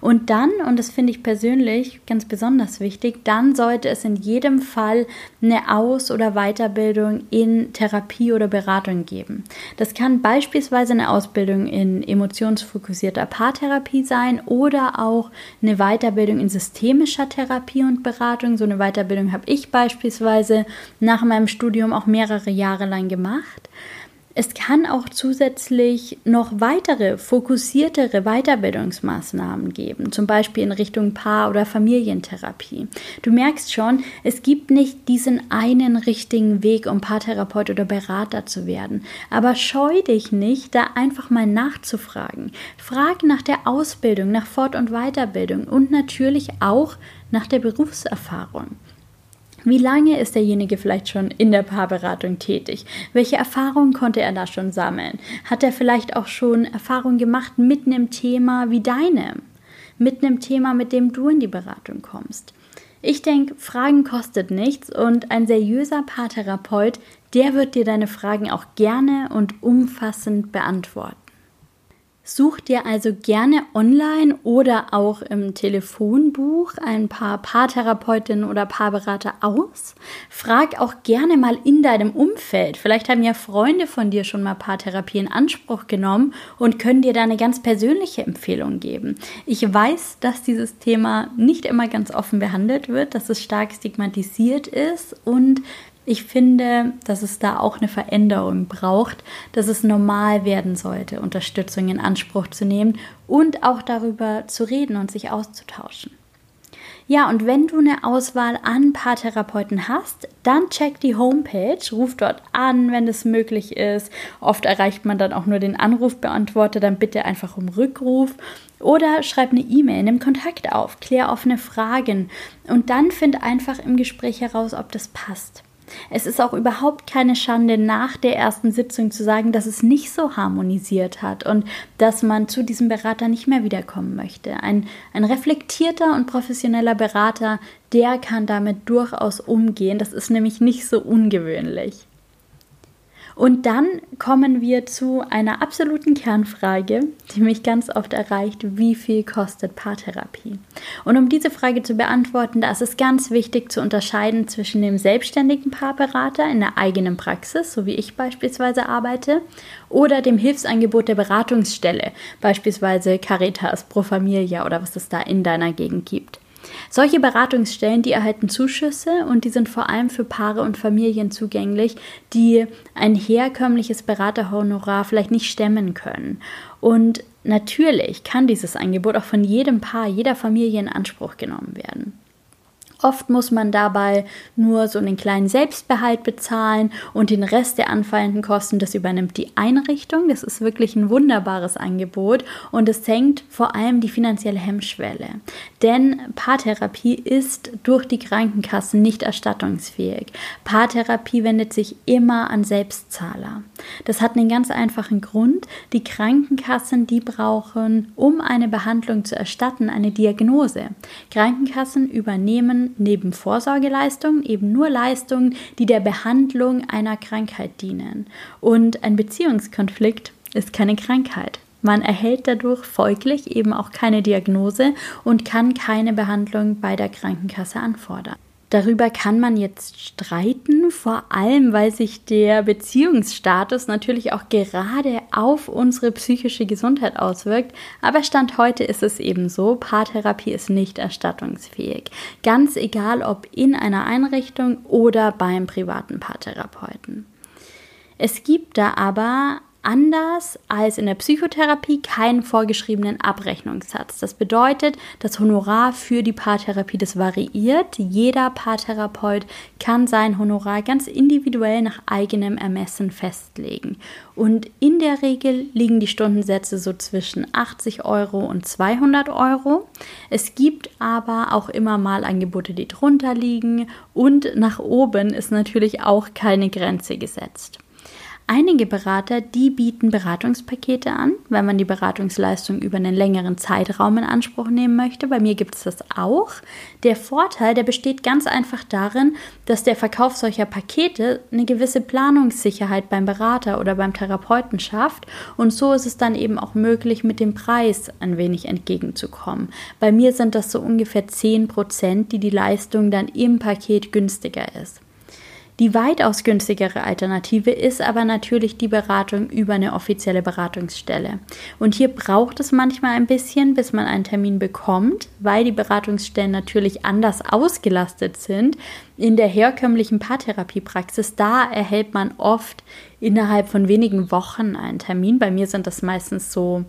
Und dann, und das finde ich persönlich ganz besonders wichtig, dann sollte es in jedem Fall eine Aus- oder Weiterbildung in Therapie oder Beratung geben. Das kann beispielsweise eine Ausbildung in emotionsfokussierter Paartherapie sein oder auch eine Weiterbildung in systemischer Therapie und Beratung. So eine Weiterbildung habe ich beispielsweise nach meinem Studium auch mehrere Jahre lang gemacht. Es kann auch zusätzlich noch weitere fokussiertere Weiterbildungsmaßnahmen geben, zum Beispiel in Richtung Paar- oder Familientherapie. Du merkst schon, es gibt nicht diesen einen richtigen Weg, um Paartherapeut oder Berater zu werden. Aber scheu dich nicht, da einfach mal nachzufragen. Frag nach der Ausbildung, nach Fort- und Weiterbildung und natürlich auch nach der Berufserfahrung. Wie lange ist derjenige vielleicht schon in der Paarberatung tätig? Welche Erfahrungen konnte er da schon sammeln? Hat er vielleicht auch schon Erfahrungen gemacht mit einem Thema wie deinem? Mit einem Thema, mit dem du in die Beratung kommst? Ich denke, Fragen kostet nichts und ein seriöser Paartherapeut, der wird dir deine Fragen auch gerne und umfassend beantworten. Such dir also gerne online oder auch im Telefonbuch ein paar Paartherapeutinnen oder Paarberater aus. Frag auch gerne mal in deinem Umfeld. Vielleicht haben ja Freunde von dir schon mal Paartherapie in Anspruch genommen und können dir da eine ganz persönliche Empfehlung geben. Ich weiß, dass dieses Thema nicht immer ganz offen behandelt wird, dass es stark stigmatisiert ist und ich finde, dass es da auch eine Veränderung braucht, dass es normal werden sollte, Unterstützung in Anspruch zu nehmen und auch darüber zu reden und sich auszutauschen. Ja, und wenn du eine Auswahl an Paartherapeuten hast, dann check die Homepage, ruf dort an, wenn es möglich ist. Oft erreicht man dann auch nur den Anrufbeantworter, dann bitte einfach um Rückruf oder schreib eine E-Mail, nimm Kontakt auf, klär offene Fragen und dann find einfach im Gespräch heraus, ob das passt. Es ist auch überhaupt keine Schande, nach der ersten Sitzung zu sagen, dass es nicht so harmonisiert hat und dass man zu diesem Berater nicht mehr wiederkommen möchte. Ein, ein reflektierter und professioneller Berater, der kann damit durchaus umgehen. Das ist nämlich nicht so ungewöhnlich. Und dann kommen wir zu einer absoluten Kernfrage, die mich ganz oft erreicht, wie viel kostet Paartherapie? Und um diese Frage zu beantworten, da ist es ganz wichtig zu unterscheiden zwischen dem selbstständigen Paarberater in der eigenen Praxis, so wie ich beispielsweise arbeite, oder dem Hilfsangebot der Beratungsstelle, beispielsweise Caritas, Pro Familia oder was es da in deiner Gegend gibt. Solche Beratungsstellen, die erhalten Zuschüsse und die sind vor allem für Paare und Familien zugänglich, die ein herkömmliches Beraterhonorar vielleicht nicht stemmen können. Und natürlich kann dieses Angebot auch von jedem Paar, jeder Familie in Anspruch genommen werden. Oft muss man dabei nur so einen kleinen Selbstbehalt bezahlen und den Rest der anfallenden Kosten, das übernimmt die Einrichtung. Das ist wirklich ein wunderbares Angebot und es senkt vor allem die finanzielle Hemmschwelle. Denn Paartherapie ist durch die Krankenkassen nicht erstattungsfähig. Paartherapie wendet sich immer an Selbstzahler. Das hat einen ganz einfachen Grund. Die Krankenkassen, die brauchen, um eine Behandlung zu erstatten, eine Diagnose. Krankenkassen übernehmen neben Vorsorgeleistungen eben nur Leistungen, die der Behandlung einer Krankheit dienen. Und ein Beziehungskonflikt ist keine Krankheit. Man erhält dadurch folglich eben auch keine Diagnose und kann keine Behandlung bei der Krankenkasse anfordern. Darüber kann man jetzt streiten, vor allem weil sich der Beziehungsstatus natürlich auch gerade auf unsere psychische Gesundheit auswirkt. Aber Stand heute ist es eben so, Paartherapie ist nicht erstattungsfähig. Ganz egal ob in einer Einrichtung oder beim privaten Paartherapeuten. Es gibt da aber anders als in der Psychotherapie keinen vorgeschriebenen Abrechnungssatz. Das bedeutet, das Honorar für die Paartherapie, das variiert. Jeder Paartherapeut kann sein Honorar ganz individuell nach eigenem Ermessen festlegen. Und in der Regel liegen die Stundensätze so zwischen 80 Euro und 200 Euro. Es gibt aber auch immer mal Angebote, die drunter liegen und nach oben ist natürlich auch keine Grenze gesetzt. Einige Berater, die bieten Beratungspakete an, wenn man die Beratungsleistung über einen längeren Zeitraum in Anspruch nehmen möchte. Bei mir gibt es das auch. Der Vorteil, der besteht ganz einfach darin, dass der Verkauf solcher Pakete eine gewisse Planungssicherheit beim Berater oder beim Therapeuten schafft und so ist es dann eben auch möglich, mit dem Preis ein wenig entgegenzukommen. Bei mir sind das so ungefähr 10 Prozent, die die Leistung dann im Paket günstiger ist. Die weitaus günstigere Alternative ist aber natürlich die Beratung über eine offizielle Beratungsstelle. Und hier braucht es manchmal ein bisschen, bis man einen Termin bekommt, weil die Beratungsstellen natürlich anders ausgelastet sind. In der herkömmlichen Paartherapiepraxis, da erhält man oft innerhalb von wenigen Wochen einen Termin. Bei mir sind das meistens so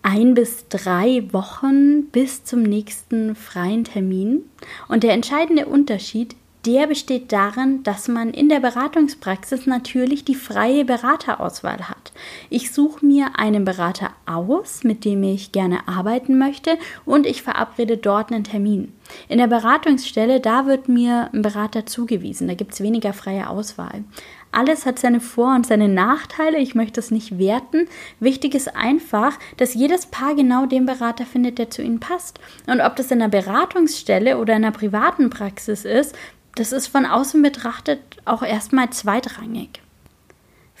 ein bis drei Wochen bis zum nächsten freien Termin. Und der entscheidende Unterschied der besteht darin, dass man in der Beratungspraxis natürlich die freie Beraterauswahl hat. Ich suche mir einen Berater aus, mit dem ich gerne arbeiten möchte und ich verabrede dort einen Termin. In der Beratungsstelle, da wird mir ein Berater zugewiesen, da gibt es weniger freie Auswahl. Alles hat seine Vor- und seine Nachteile, ich möchte es nicht werten. Wichtig ist einfach, dass jedes Paar genau den Berater findet, der zu ihnen passt. Und ob das in einer Beratungsstelle oder in einer privaten Praxis ist, das ist von außen betrachtet auch erstmal zweitrangig.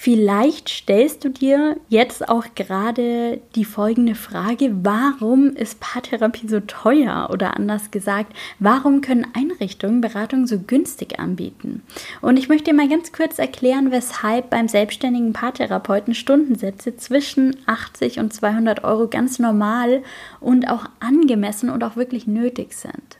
Vielleicht stellst du dir jetzt auch gerade die folgende Frage, warum ist Paartherapie so teuer? Oder anders gesagt, warum können Einrichtungen Beratung so günstig anbieten? Und ich möchte dir mal ganz kurz erklären, weshalb beim selbstständigen Paartherapeuten Stundensätze zwischen 80 und 200 Euro ganz normal und auch angemessen und auch wirklich nötig sind.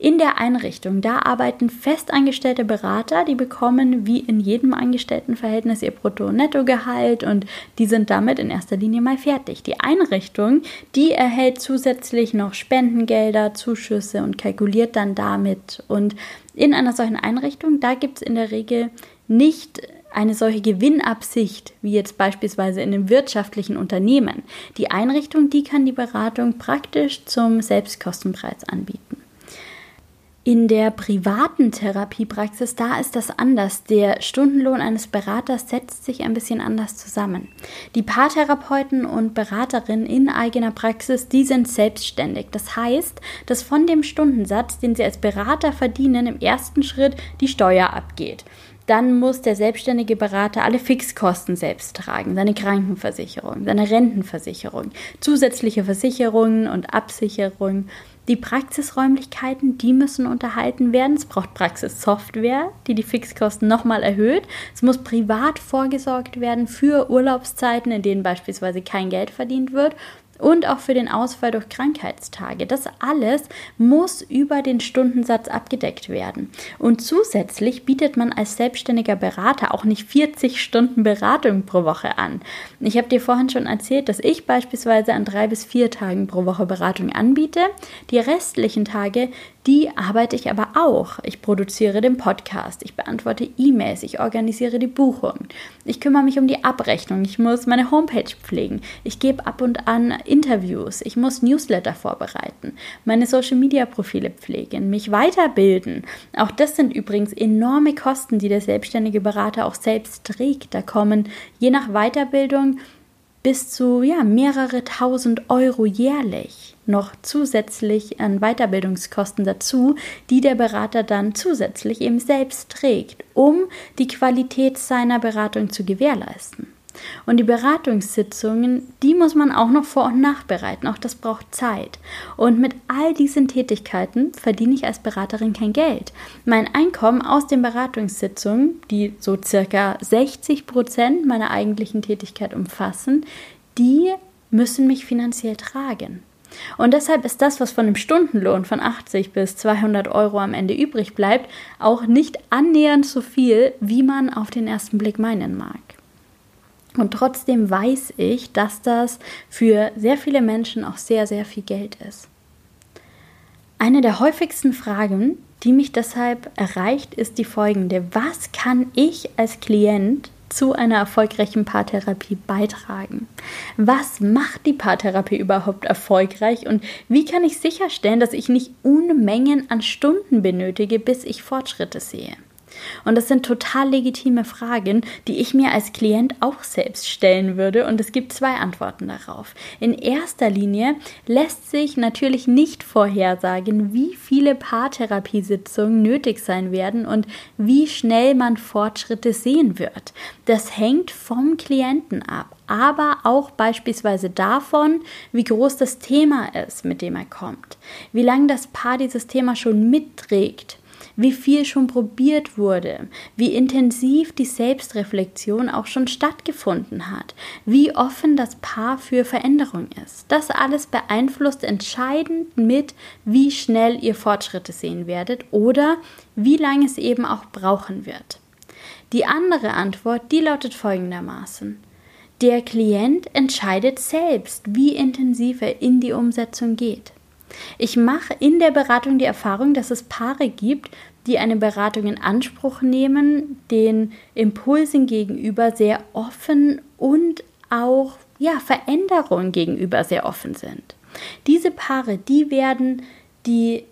In der Einrichtung, da arbeiten festangestellte Berater, die bekommen wie in jedem Angestelltenverhältnis ihr Brutto- und Nettogehalt und die sind damit in erster Linie mal fertig. Die Einrichtung, die erhält zusätzlich noch Spendengelder, Zuschüsse und kalkuliert dann damit. Und in einer solchen Einrichtung, da gibt es in der Regel nicht eine solche Gewinnabsicht wie jetzt beispielsweise in einem wirtschaftlichen Unternehmen. Die Einrichtung, die kann die Beratung praktisch zum Selbstkostenpreis anbieten. In der privaten Therapiepraxis, da ist das anders. Der Stundenlohn eines Beraters setzt sich ein bisschen anders zusammen. Die Paartherapeuten und Beraterinnen in eigener Praxis, die sind selbstständig. Das heißt, dass von dem Stundensatz, den sie als Berater verdienen, im ersten Schritt die Steuer abgeht dann muss der selbstständige Berater alle Fixkosten selbst tragen, seine Krankenversicherung, seine Rentenversicherung, zusätzliche Versicherungen und Absicherungen die Praxisräumlichkeiten, die müssen unterhalten werden. Es braucht Praxissoftware, die die Fixkosten nochmal erhöht. Es muss privat vorgesorgt werden für Urlaubszeiten, in denen beispielsweise kein Geld verdient wird und auch für den Ausfall durch Krankheitstage. Das alles muss über den Stundensatz abgedeckt werden. Und zusätzlich bietet man als selbstständiger Berater auch nicht 40 Stunden Beratung pro Woche an. Ich habe dir vorhin schon erzählt, dass ich beispielsweise an drei bis vier Tagen pro Woche Beratung anbiete. Die restlichen Tage, die arbeite ich aber auch. Ich produziere den Podcast, ich beantworte E-Mails, ich organisiere die Buchung, ich kümmere mich um die Abrechnung, ich muss meine Homepage pflegen, ich gebe ab und an Interviews, ich muss Newsletter vorbereiten, meine Social-Media-Profile pflegen, mich weiterbilden. Auch das sind übrigens enorme Kosten, die der selbstständige Berater auch selbst trägt. Da kommen je nach Weiterbildung bis zu ja, mehrere tausend Euro jährlich noch zusätzlich an Weiterbildungskosten dazu, die der Berater dann zusätzlich eben selbst trägt, um die Qualität seiner Beratung zu gewährleisten. Und die Beratungssitzungen, die muss man auch noch vor- und nachbereiten. Auch das braucht Zeit. Und mit all diesen Tätigkeiten verdiene ich als Beraterin kein Geld. Mein Einkommen aus den Beratungssitzungen, die so circa 60 Prozent meiner eigentlichen Tätigkeit umfassen, die müssen mich finanziell tragen. Und deshalb ist das, was von dem Stundenlohn von 80 bis 200 Euro am Ende übrig bleibt, auch nicht annähernd so viel, wie man auf den ersten Blick meinen mag. Und trotzdem weiß ich, dass das für sehr viele Menschen auch sehr, sehr viel Geld ist. Eine der häufigsten Fragen, die mich deshalb erreicht, ist die folgende. Was kann ich als Klient zu einer erfolgreichen Paartherapie beitragen? Was macht die Paartherapie überhaupt erfolgreich und wie kann ich sicherstellen, dass ich nicht Unmengen an Stunden benötige, bis ich Fortschritte sehe? Und das sind total legitime Fragen, die ich mir als Klient auch selbst stellen würde. Und es gibt zwei Antworten darauf. In erster Linie lässt sich natürlich nicht vorhersagen, wie viele Paartherapiesitzungen nötig sein werden und wie schnell man Fortschritte sehen wird. Das hängt vom Klienten ab aber auch beispielsweise davon, wie groß das Thema ist, mit dem er kommt, wie lange das Paar dieses Thema schon mitträgt, wie viel schon probiert wurde, wie intensiv die Selbstreflexion auch schon stattgefunden hat, wie offen das Paar für Veränderung ist. Das alles beeinflusst entscheidend mit, wie schnell ihr Fortschritte sehen werdet oder wie lange es eben auch brauchen wird. Die andere Antwort, die lautet folgendermaßen. Der Klient entscheidet selbst, wie intensiv er in die Umsetzung geht. Ich mache in der Beratung die Erfahrung, dass es Paare gibt, die eine Beratung in Anspruch nehmen, den Impulsen gegenüber sehr offen und auch ja, Veränderungen gegenüber sehr offen sind. Diese Paare, die werden die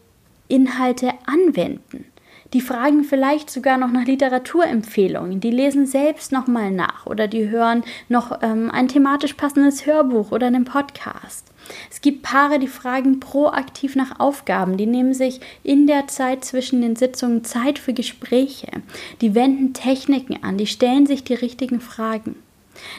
Inhalte anwenden. Die fragen vielleicht sogar noch nach Literaturempfehlungen, die lesen selbst nochmal nach oder die hören noch ähm, ein thematisch passendes Hörbuch oder einen Podcast. Es gibt Paare, die fragen proaktiv nach Aufgaben, die nehmen sich in der Zeit zwischen den Sitzungen Zeit für Gespräche, die wenden Techniken an, die stellen sich die richtigen Fragen.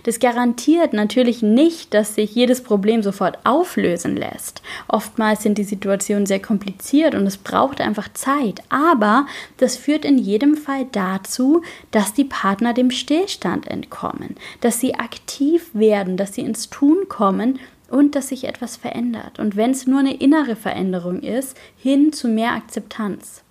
Das garantiert natürlich nicht, dass sich jedes Problem sofort auflösen lässt. Oftmals sind die Situationen sehr kompliziert und es braucht einfach Zeit. Aber das führt in jedem Fall dazu, dass die Partner dem Stillstand entkommen, dass sie aktiv werden, dass sie ins Tun kommen und dass sich etwas verändert. Und wenn es nur eine innere Veränderung ist, hin zu mehr Akzeptanz.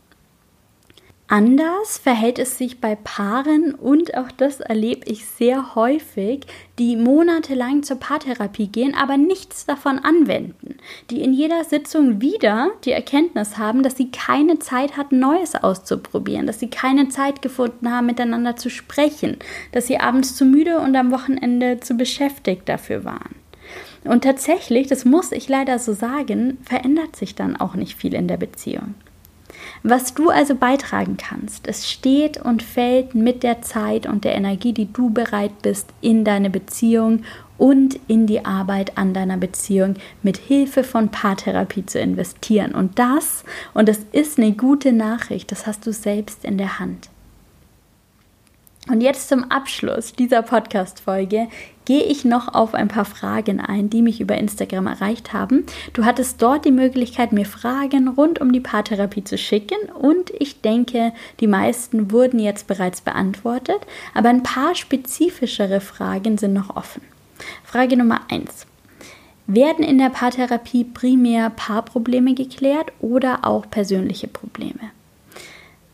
Anders verhält es sich bei Paaren und auch das erlebe ich sehr häufig, die monatelang zur Paartherapie gehen, aber nichts davon anwenden, die in jeder Sitzung wieder die Erkenntnis haben, dass sie keine Zeit hatten, Neues auszuprobieren, dass sie keine Zeit gefunden haben, miteinander zu sprechen, dass sie abends zu müde und am Wochenende zu beschäftigt dafür waren. Und tatsächlich, das muss ich leider so sagen, verändert sich dann auch nicht viel in der Beziehung. Was du also beitragen kannst, es steht und fällt mit der Zeit und der Energie, die du bereit bist, in deine Beziehung und in die Arbeit an deiner Beziehung mit Hilfe von Paartherapie zu investieren. Und das, und das ist eine gute Nachricht, das hast du selbst in der Hand. Und jetzt zum Abschluss dieser Podcast-Folge gehe ich noch auf ein paar Fragen ein, die mich über Instagram erreicht haben. Du hattest dort die Möglichkeit, mir Fragen rund um die Paartherapie zu schicken und ich denke, die meisten wurden jetzt bereits beantwortet, aber ein paar spezifischere Fragen sind noch offen. Frage Nummer 1. Werden in der Paartherapie primär Paarprobleme geklärt oder auch persönliche Probleme?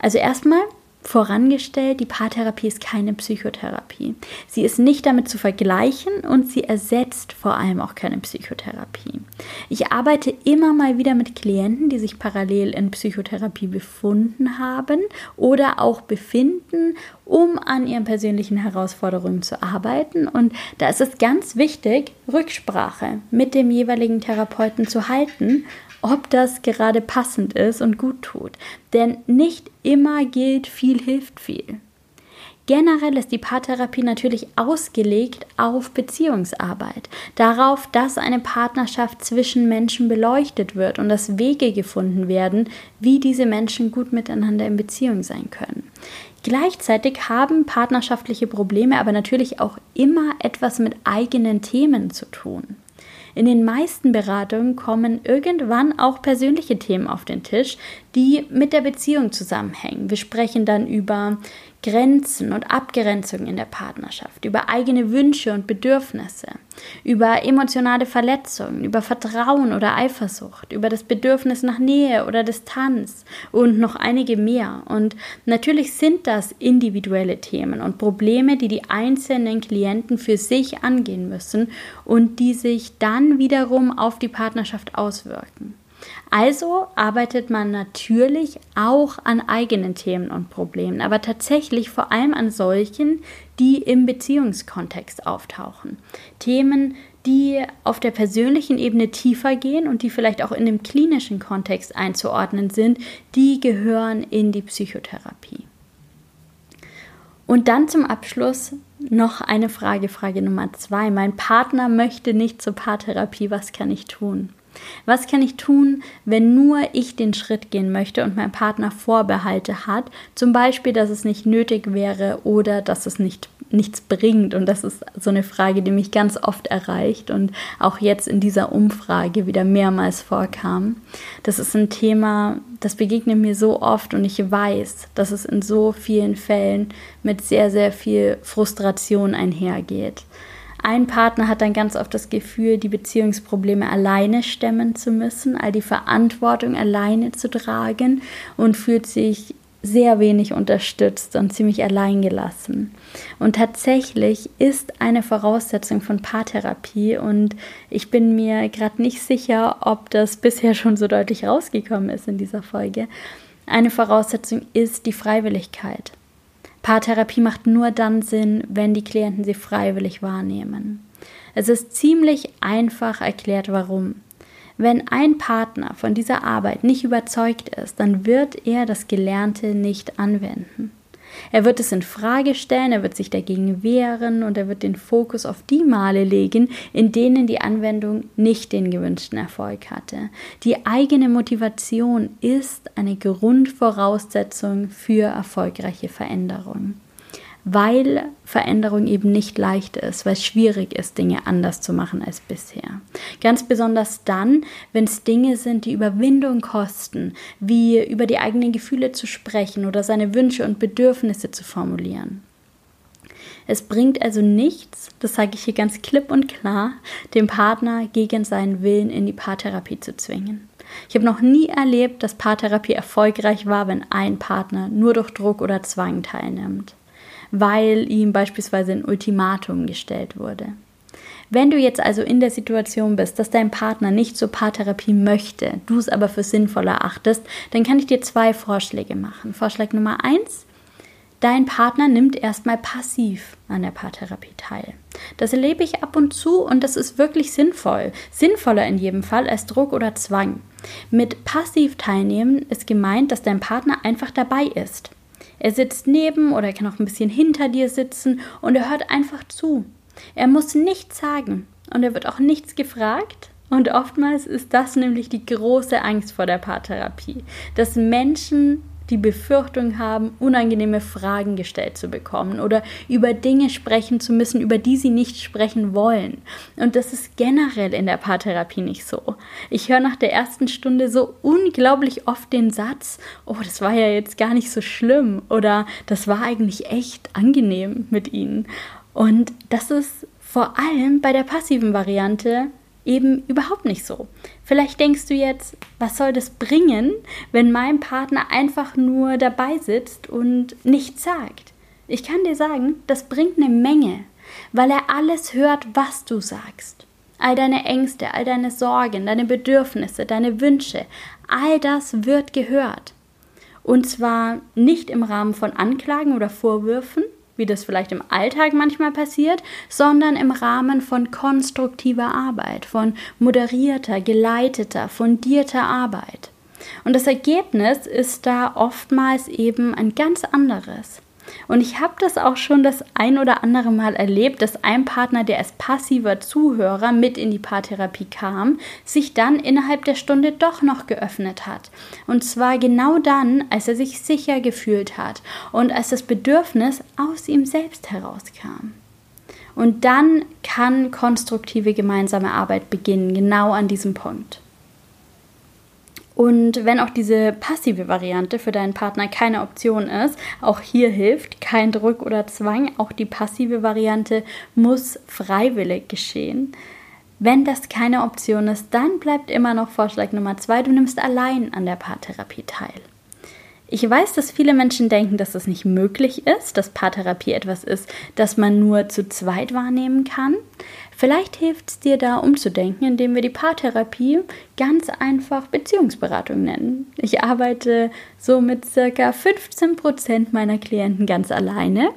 Also erstmal, Vorangestellt, die Paartherapie ist keine Psychotherapie. Sie ist nicht damit zu vergleichen und sie ersetzt vor allem auch keine Psychotherapie. Ich arbeite immer mal wieder mit Klienten, die sich parallel in Psychotherapie befunden haben oder auch befinden, um an ihren persönlichen Herausforderungen zu arbeiten. Und da ist es ganz wichtig, Rücksprache mit dem jeweiligen Therapeuten zu halten ob das gerade passend ist und gut tut. Denn nicht immer gilt, viel hilft viel. Generell ist die Paartherapie natürlich ausgelegt auf Beziehungsarbeit, darauf, dass eine Partnerschaft zwischen Menschen beleuchtet wird und dass Wege gefunden werden, wie diese Menschen gut miteinander in Beziehung sein können. Gleichzeitig haben partnerschaftliche Probleme aber natürlich auch immer etwas mit eigenen Themen zu tun. In den meisten Beratungen kommen irgendwann auch persönliche Themen auf den Tisch, die mit der Beziehung zusammenhängen. Wir sprechen dann über Grenzen und Abgrenzungen in der Partnerschaft, über eigene Wünsche und Bedürfnisse, über emotionale Verletzungen, über Vertrauen oder Eifersucht, über das Bedürfnis nach Nähe oder Distanz und noch einige mehr. Und natürlich sind das individuelle Themen und Probleme, die die einzelnen Klienten für sich angehen müssen und die sich dann wiederum auf die Partnerschaft auswirken. Also arbeitet man natürlich auch an eigenen Themen und Problemen, aber tatsächlich vor allem an solchen, die im Beziehungskontext auftauchen. Themen, die auf der persönlichen Ebene tiefer gehen und die vielleicht auch in dem klinischen Kontext einzuordnen sind, die gehören in die Psychotherapie. Und dann zum Abschluss noch eine Frage, Frage Nummer zwei. Mein Partner möchte nicht zur Paartherapie. Was kann ich tun? Was kann ich tun, wenn nur ich den Schritt gehen möchte und mein Partner Vorbehalte hat? Zum Beispiel, dass es nicht nötig wäre oder dass es nicht, nichts bringt. Und das ist so eine Frage, die mich ganz oft erreicht und auch jetzt in dieser Umfrage wieder mehrmals vorkam. Das ist ein Thema, das begegnet mir so oft und ich weiß, dass es in so vielen Fällen mit sehr, sehr viel Frustration einhergeht. Ein Partner hat dann ganz oft das Gefühl, die Beziehungsprobleme alleine stemmen zu müssen, all die Verantwortung alleine zu tragen und fühlt sich sehr wenig unterstützt und ziemlich alleingelassen. Und tatsächlich ist eine Voraussetzung von Paartherapie und ich bin mir gerade nicht sicher, ob das bisher [LAUGHS] schon so deutlich rausgekommen ist in dieser Folge. Eine Voraussetzung ist die Freiwilligkeit. Paartherapie macht nur dann Sinn, wenn die Klienten sie freiwillig wahrnehmen. Es ist ziemlich einfach erklärt, warum. Wenn ein Partner von dieser Arbeit nicht überzeugt ist, dann wird er das Gelernte nicht anwenden. Er wird es in Frage stellen, er wird sich dagegen wehren und er wird den Fokus auf die Male legen, in denen die Anwendung nicht den gewünschten Erfolg hatte. Die eigene Motivation ist eine Grundvoraussetzung für erfolgreiche Veränderung weil Veränderung eben nicht leicht ist, weil es schwierig ist, Dinge anders zu machen als bisher. Ganz besonders dann, wenn es Dinge sind, die Überwindung kosten, wie über die eigenen Gefühle zu sprechen oder seine Wünsche und Bedürfnisse zu formulieren. Es bringt also nichts, das sage ich hier ganz klipp und klar, dem Partner gegen seinen Willen in die Paartherapie zu zwingen. Ich habe noch nie erlebt, dass Paartherapie erfolgreich war, wenn ein Partner nur durch Druck oder Zwang teilnimmt weil ihm beispielsweise ein Ultimatum gestellt wurde. Wenn du jetzt also in der Situation bist, dass dein Partner nicht zur Paartherapie möchte, du es aber für sinnvoll erachtest, dann kann ich dir zwei Vorschläge machen. Vorschlag Nummer eins, dein Partner nimmt erstmal passiv an der Paartherapie teil. Das erlebe ich ab und zu und das ist wirklich sinnvoll. Sinnvoller in jedem Fall als Druck oder Zwang. Mit passiv teilnehmen ist gemeint, dass dein Partner einfach dabei ist. Er sitzt neben oder er kann auch ein bisschen hinter dir sitzen und er hört einfach zu. Er muss nichts sagen und er wird auch nichts gefragt. Und oftmals ist das nämlich die große Angst vor der Paartherapie, dass Menschen die Befürchtung haben, unangenehme Fragen gestellt zu bekommen oder über Dinge sprechen zu müssen, über die sie nicht sprechen wollen. Und das ist generell in der Paartherapie nicht so. Ich höre nach der ersten Stunde so unglaublich oft den Satz, oh, das war ja jetzt gar nicht so schlimm oder das war eigentlich echt angenehm mit ihnen. Und das ist vor allem bei der passiven Variante eben überhaupt nicht so. Vielleicht denkst du jetzt, was soll das bringen, wenn mein Partner einfach nur dabei sitzt und nichts sagt? Ich kann dir sagen, das bringt eine Menge, weil er alles hört, was du sagst. All deine Ängste, all deine Sorgen, deine Bedürfnisse, deine Wünsche, all das wird gehört. Und zwar nicht im Rahmen von Anklagen oder Vorwürfen, wie das vielleicht im Alltag manchmal passiert, sondern im Rahmen von konstruktiver Arbeit, von moderierter, geleiteter, fundierter Arbeit. Und das Ergebnis ist da oftmals eben ein ganz anderes. Und ich habe das auch schon das ein oder andere Mal erlebt, dass ein Partner, der als passiver Zuhörer mit in die Paartherapie kam, sich dann innerhalb der Stunde doch noch geöffnet hat. Und zwar genau dann, als er sich sicher gefühlt hat und als das Bedürfnis aus ihm selbst herauskam. Und dann kann konstruktive gemeinsame Arbeit beginnen, genau an diesem Punkt. Und wenn auch diese passive Variante für deinen Partner keine Option ist, auch hier hilft kein Druck oder Zwang. Auch die passive Variante muss freiwillig geschehen. Wenn das keine Option ist, dann bleibt immer noch Vorschlag Nummer zwei, du nimmst allein an der Paartherapie teil. Ich weiß, dass viele Menschen denken, dass das nicht möglich ist, dass Paartherapie etwas ist, das man nur zu zweit wahrnehmen kann. Vielleicht hilft es dir da umzudenken, indem wir die Paartherapie ganz einfach Beziehungsberatung nennen. Ich arbeite so mit circa 15 Prozent meiner Klienten ganz alleine.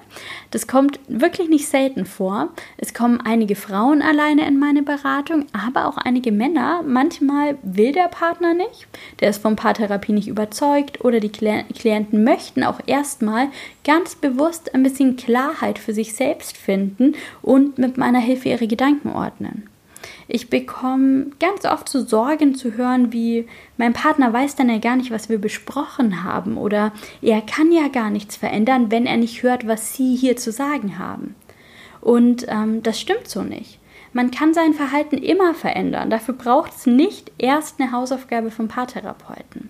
Das kommt wirklich nicht selten vor. Es kommen einige Frauen alleine in meine Beratung, aber auch einige Männer. Manchmal will der Partner nicht, der ist von Paartherapie nicht überzeugt oder die Klienten möchten auch erstmal ganz bewusst ein bisschen Klarheit für sich selbst finden und mit meiner Hilfe ihre Gedanken ordnen. Ich bekomme ganz oft so Sorgen zu hören, wie mein Partner weiß dann ja gar nicht, was wir besprochen haben oder er kann ja gar nichts verändern, wenn er nicht hört, was Sie hier zu sagen haben. Und ähm, das stimmt so nicht. Man kann sein Verhalten immer verändern. Dafür braucht es nicht erst eine Hausaufgabe vom Paartherapeuten.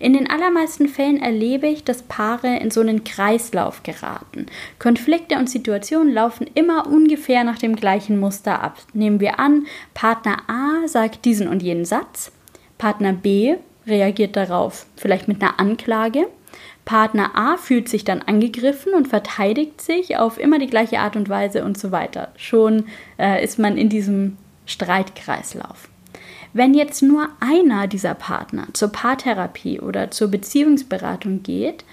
In den allermeisten Fällen erlebe ich, dass Paare in so einen Kreislauf geraten. Konflikte und Situationen laufen immer ungefähr nach dem gleichen Muster ab. Nehmen wir an, Partner A sagt diesen und jenen Satz, Partner B reagiert darauf vielleicht mit einer Anklage. Partner A fühlt sich dann angegriffen und verteidigt sich auf immer die gleiche Art und Weise und so weiter. Schon äh, ist man in diesem Streitkreislauf. Wenn jetzt nur einer dieser Partner zur Paartherapie oder zur Beziehungsberatung geht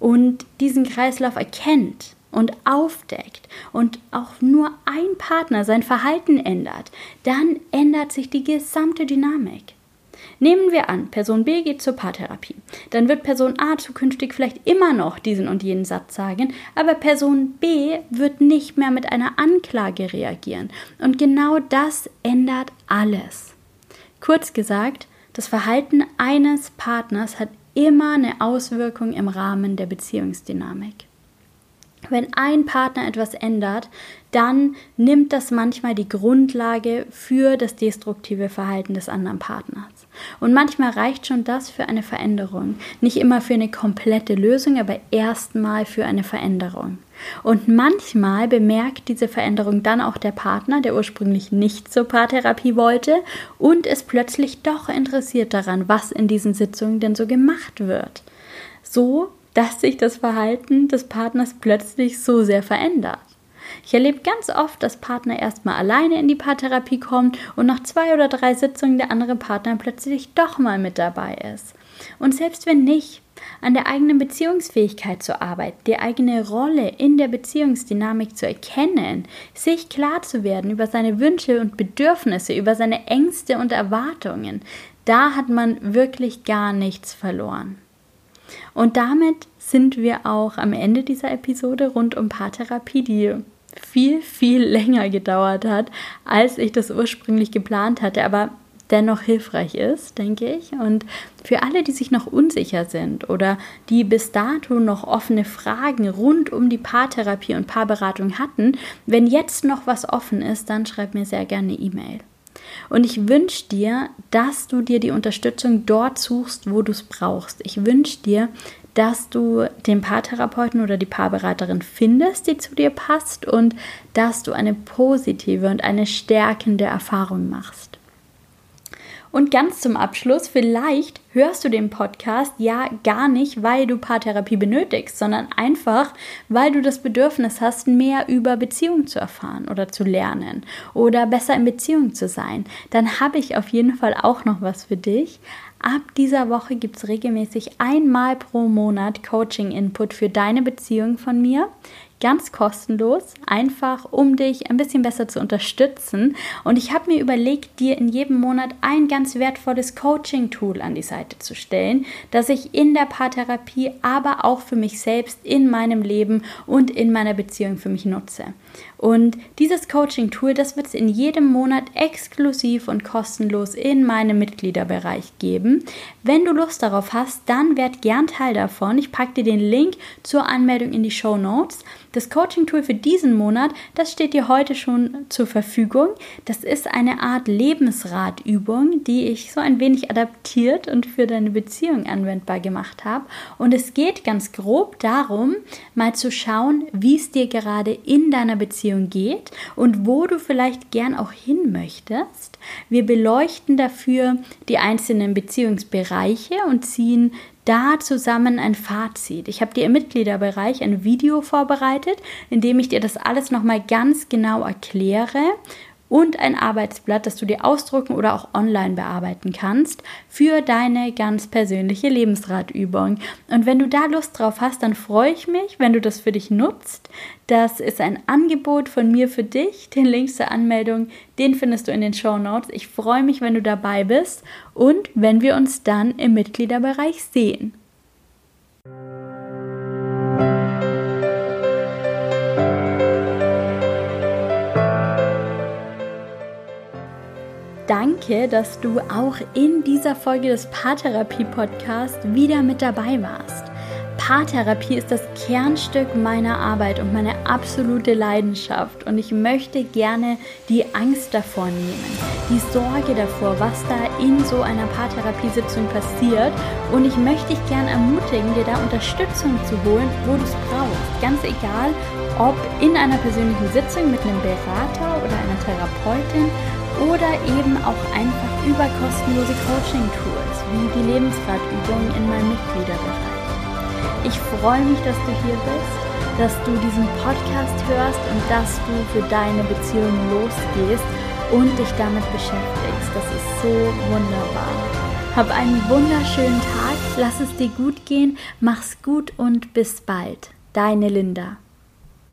und diesen Kreislauf erkennt und aufdeckt und auch nur ein Partner sein Verhalten ändert, dann ändert sich die gesamte Dynamik. Nehmen wir an, Person B geht zur Paartherapie. Dann wird Person A zukünftig vielleicht immer noch diesen und jenen Satz sagen, aber Person B wird nicht mehr mit einer Anklage reagieren. Und genau das ändert alles. Kurz gesagt, das Verhalten eines Partners hat immer eine Auswirkung im Rahmen der Beziehungsdynamik. Wenn ein Partner etwas ändert, dann nimmt das manchmal die Grundlage für das destruktive Verhalten des anderen Partners. Und manchmal reicht schon das für eine Veränderung. Nicht immer für eine komplette Lösung, aber erstmal für eine Veränderung. Und manchmal bemerkt diese Veränderung dann auch der Partner, der ursprünglich nicht zur Paartherapie wollte und ist plötzlich doch interessiert daran, was in diesen Sitzungen denn so gemacht wird. So, dass sich das Verhalten des Partners plötzlich so sehr verändert. Ich erlebe ganz oft, dass Partner erstmal alleine in die Paartherapie kommt und nach zwei oder drei Sitzungen der andere Partner plötzlich doch mal mit dabei ist. Und selbst wenn nicht, an der eigenen Beziehungsfähigkeit zu arbeiten, die eigene Rolle in der Beziehungsdynamik zu erkennen, sich klar zu werden über seine Wünsche und Bedürfnisse, über seine Ängste und Erwartungen, da hat man wirklich gar nichts verloren. Und damit sind wir auch am Ende dieser Episode rund um Paartherapie, die viel, viel [LAUGHS] länger gedauert hat, als ich das ursprünglich geplant hatte. Aber dennoch hilfreich ist, denke ich. Und für alle, die sich noch unsicher sind oder die bis dato noch offene Fragen rund um die Paartherapie und Paarberatung hatten, wenn jetzt noch was offen ist, dann schreib mir sehr gerne E-Mail. Und ich wünsche dir, dass du dir die Unterstützung dort suchst, wo du es brauchst. Ich wünsche dir, dass du den Paartherapeuten oder die Paarberaterin findest, die zu dir passt und dass du eine positive und eine stärkende Erfahrung machst. Und ganz zum Abschluss, vielleicht hörst du den Podcast ja gar nicht, weil du Paartherapie benötigst, sondern einfach, weil du das Bedürfnis hast, mehr über Beziehung zu erfahren oder zu lernen oder besser in Beziehung zu sein. Dann habe ich auf jeden Fall auch noch was für dich. Ab dieser Woche gibt es regelmäßig einmal pro Monat Coaching-Input für deine Beziehung von mir ganz kostenlos, einfach um dich ein bisschen besser zu unterstützen. Und ich habe mir überlegt, dir in jedem Monat ein ganz wertvolles Coaching-Tool an die Seite zu stellen, das ich in der Paartherapie, aber auch für mich selbst in meinem Leben und in meiner Beziehung für mich nutze. Und dieses Coaching-Tool, das wird es in jedem Monat exklusiv und kostenlos in meinem Mitgliederbereich geben. Wenn du Lust darauf hast, dann werd gern Teil davon. Ich packe dir den Link zur Anmeldung in die Show Notes. Das Coaching-Tool für diesen Monat, das steht dir heute schon zur Verfügung. Das ist eine Art Lebensratübung, die ich so ein wenig adaptiert und für deine Beziehung anwendbar gemacht habe. Und es geht ganz grob darum, mal zu schauen, wie es dir gerade in deiner Beziehung geht und wo du vielleicht gern auch hin möchtest. Wir beleuchten dafür die einzelnen Beziehungsbereiche und ziehen da zusammen ein Fazit. Ich habe dir im Mitgliederbereich ein Video vorbereitet, in dem ich dir das alles nochmal ganz genau erkläre und ein Arbeitsblatt, das du dir ausdrucken oder auch online bearbeiten kannst für deine ganz persönliche Lebensratübung. Und wenn du da Lust drauf hast, dann freue ich mich, wenn du das für dich nutzt. Das ist ein Angebot von mir für dich. Den Link zur Anmeldung, den findest du in den Show Notes. Ich freue mich, wenn du dabei bist und wenn wir uns dann im Mitgliederbereich sehen. Danke, dass du auch in dieser Folge des Paartherapie-Podcasts wieder mit dabei warst. Paartherapie ist das Kernstück meiner Arbeit und meine absolute Leidenschaft. Und ich möchte gerne die Angst davor nehmen, die Sorge davor, was da in so einer Paartherapiesitzung passiert. Und ich möchte dich gerne ermutigen, dir da Unterstützung zu holen, wo du es brauchst. Ganz egal, ob in einer persönlichen Sitzung mit einem Berater oder einer Therapeutin oder eben auch einfach über kostenlose Coaching-Tools wie die Lebensratübungen in meinem Mitgliederbereich. Ich freue mich, dass du hier bist, dass du diesen Podcast hörst und dass du für deine Beziehung losgehst und dich damit beschäftigst. Das ist so wunderbar. Hab einen wunderschönen Tag, lass es dir gut gehen, mach's gut und bis bald. Deine Linda.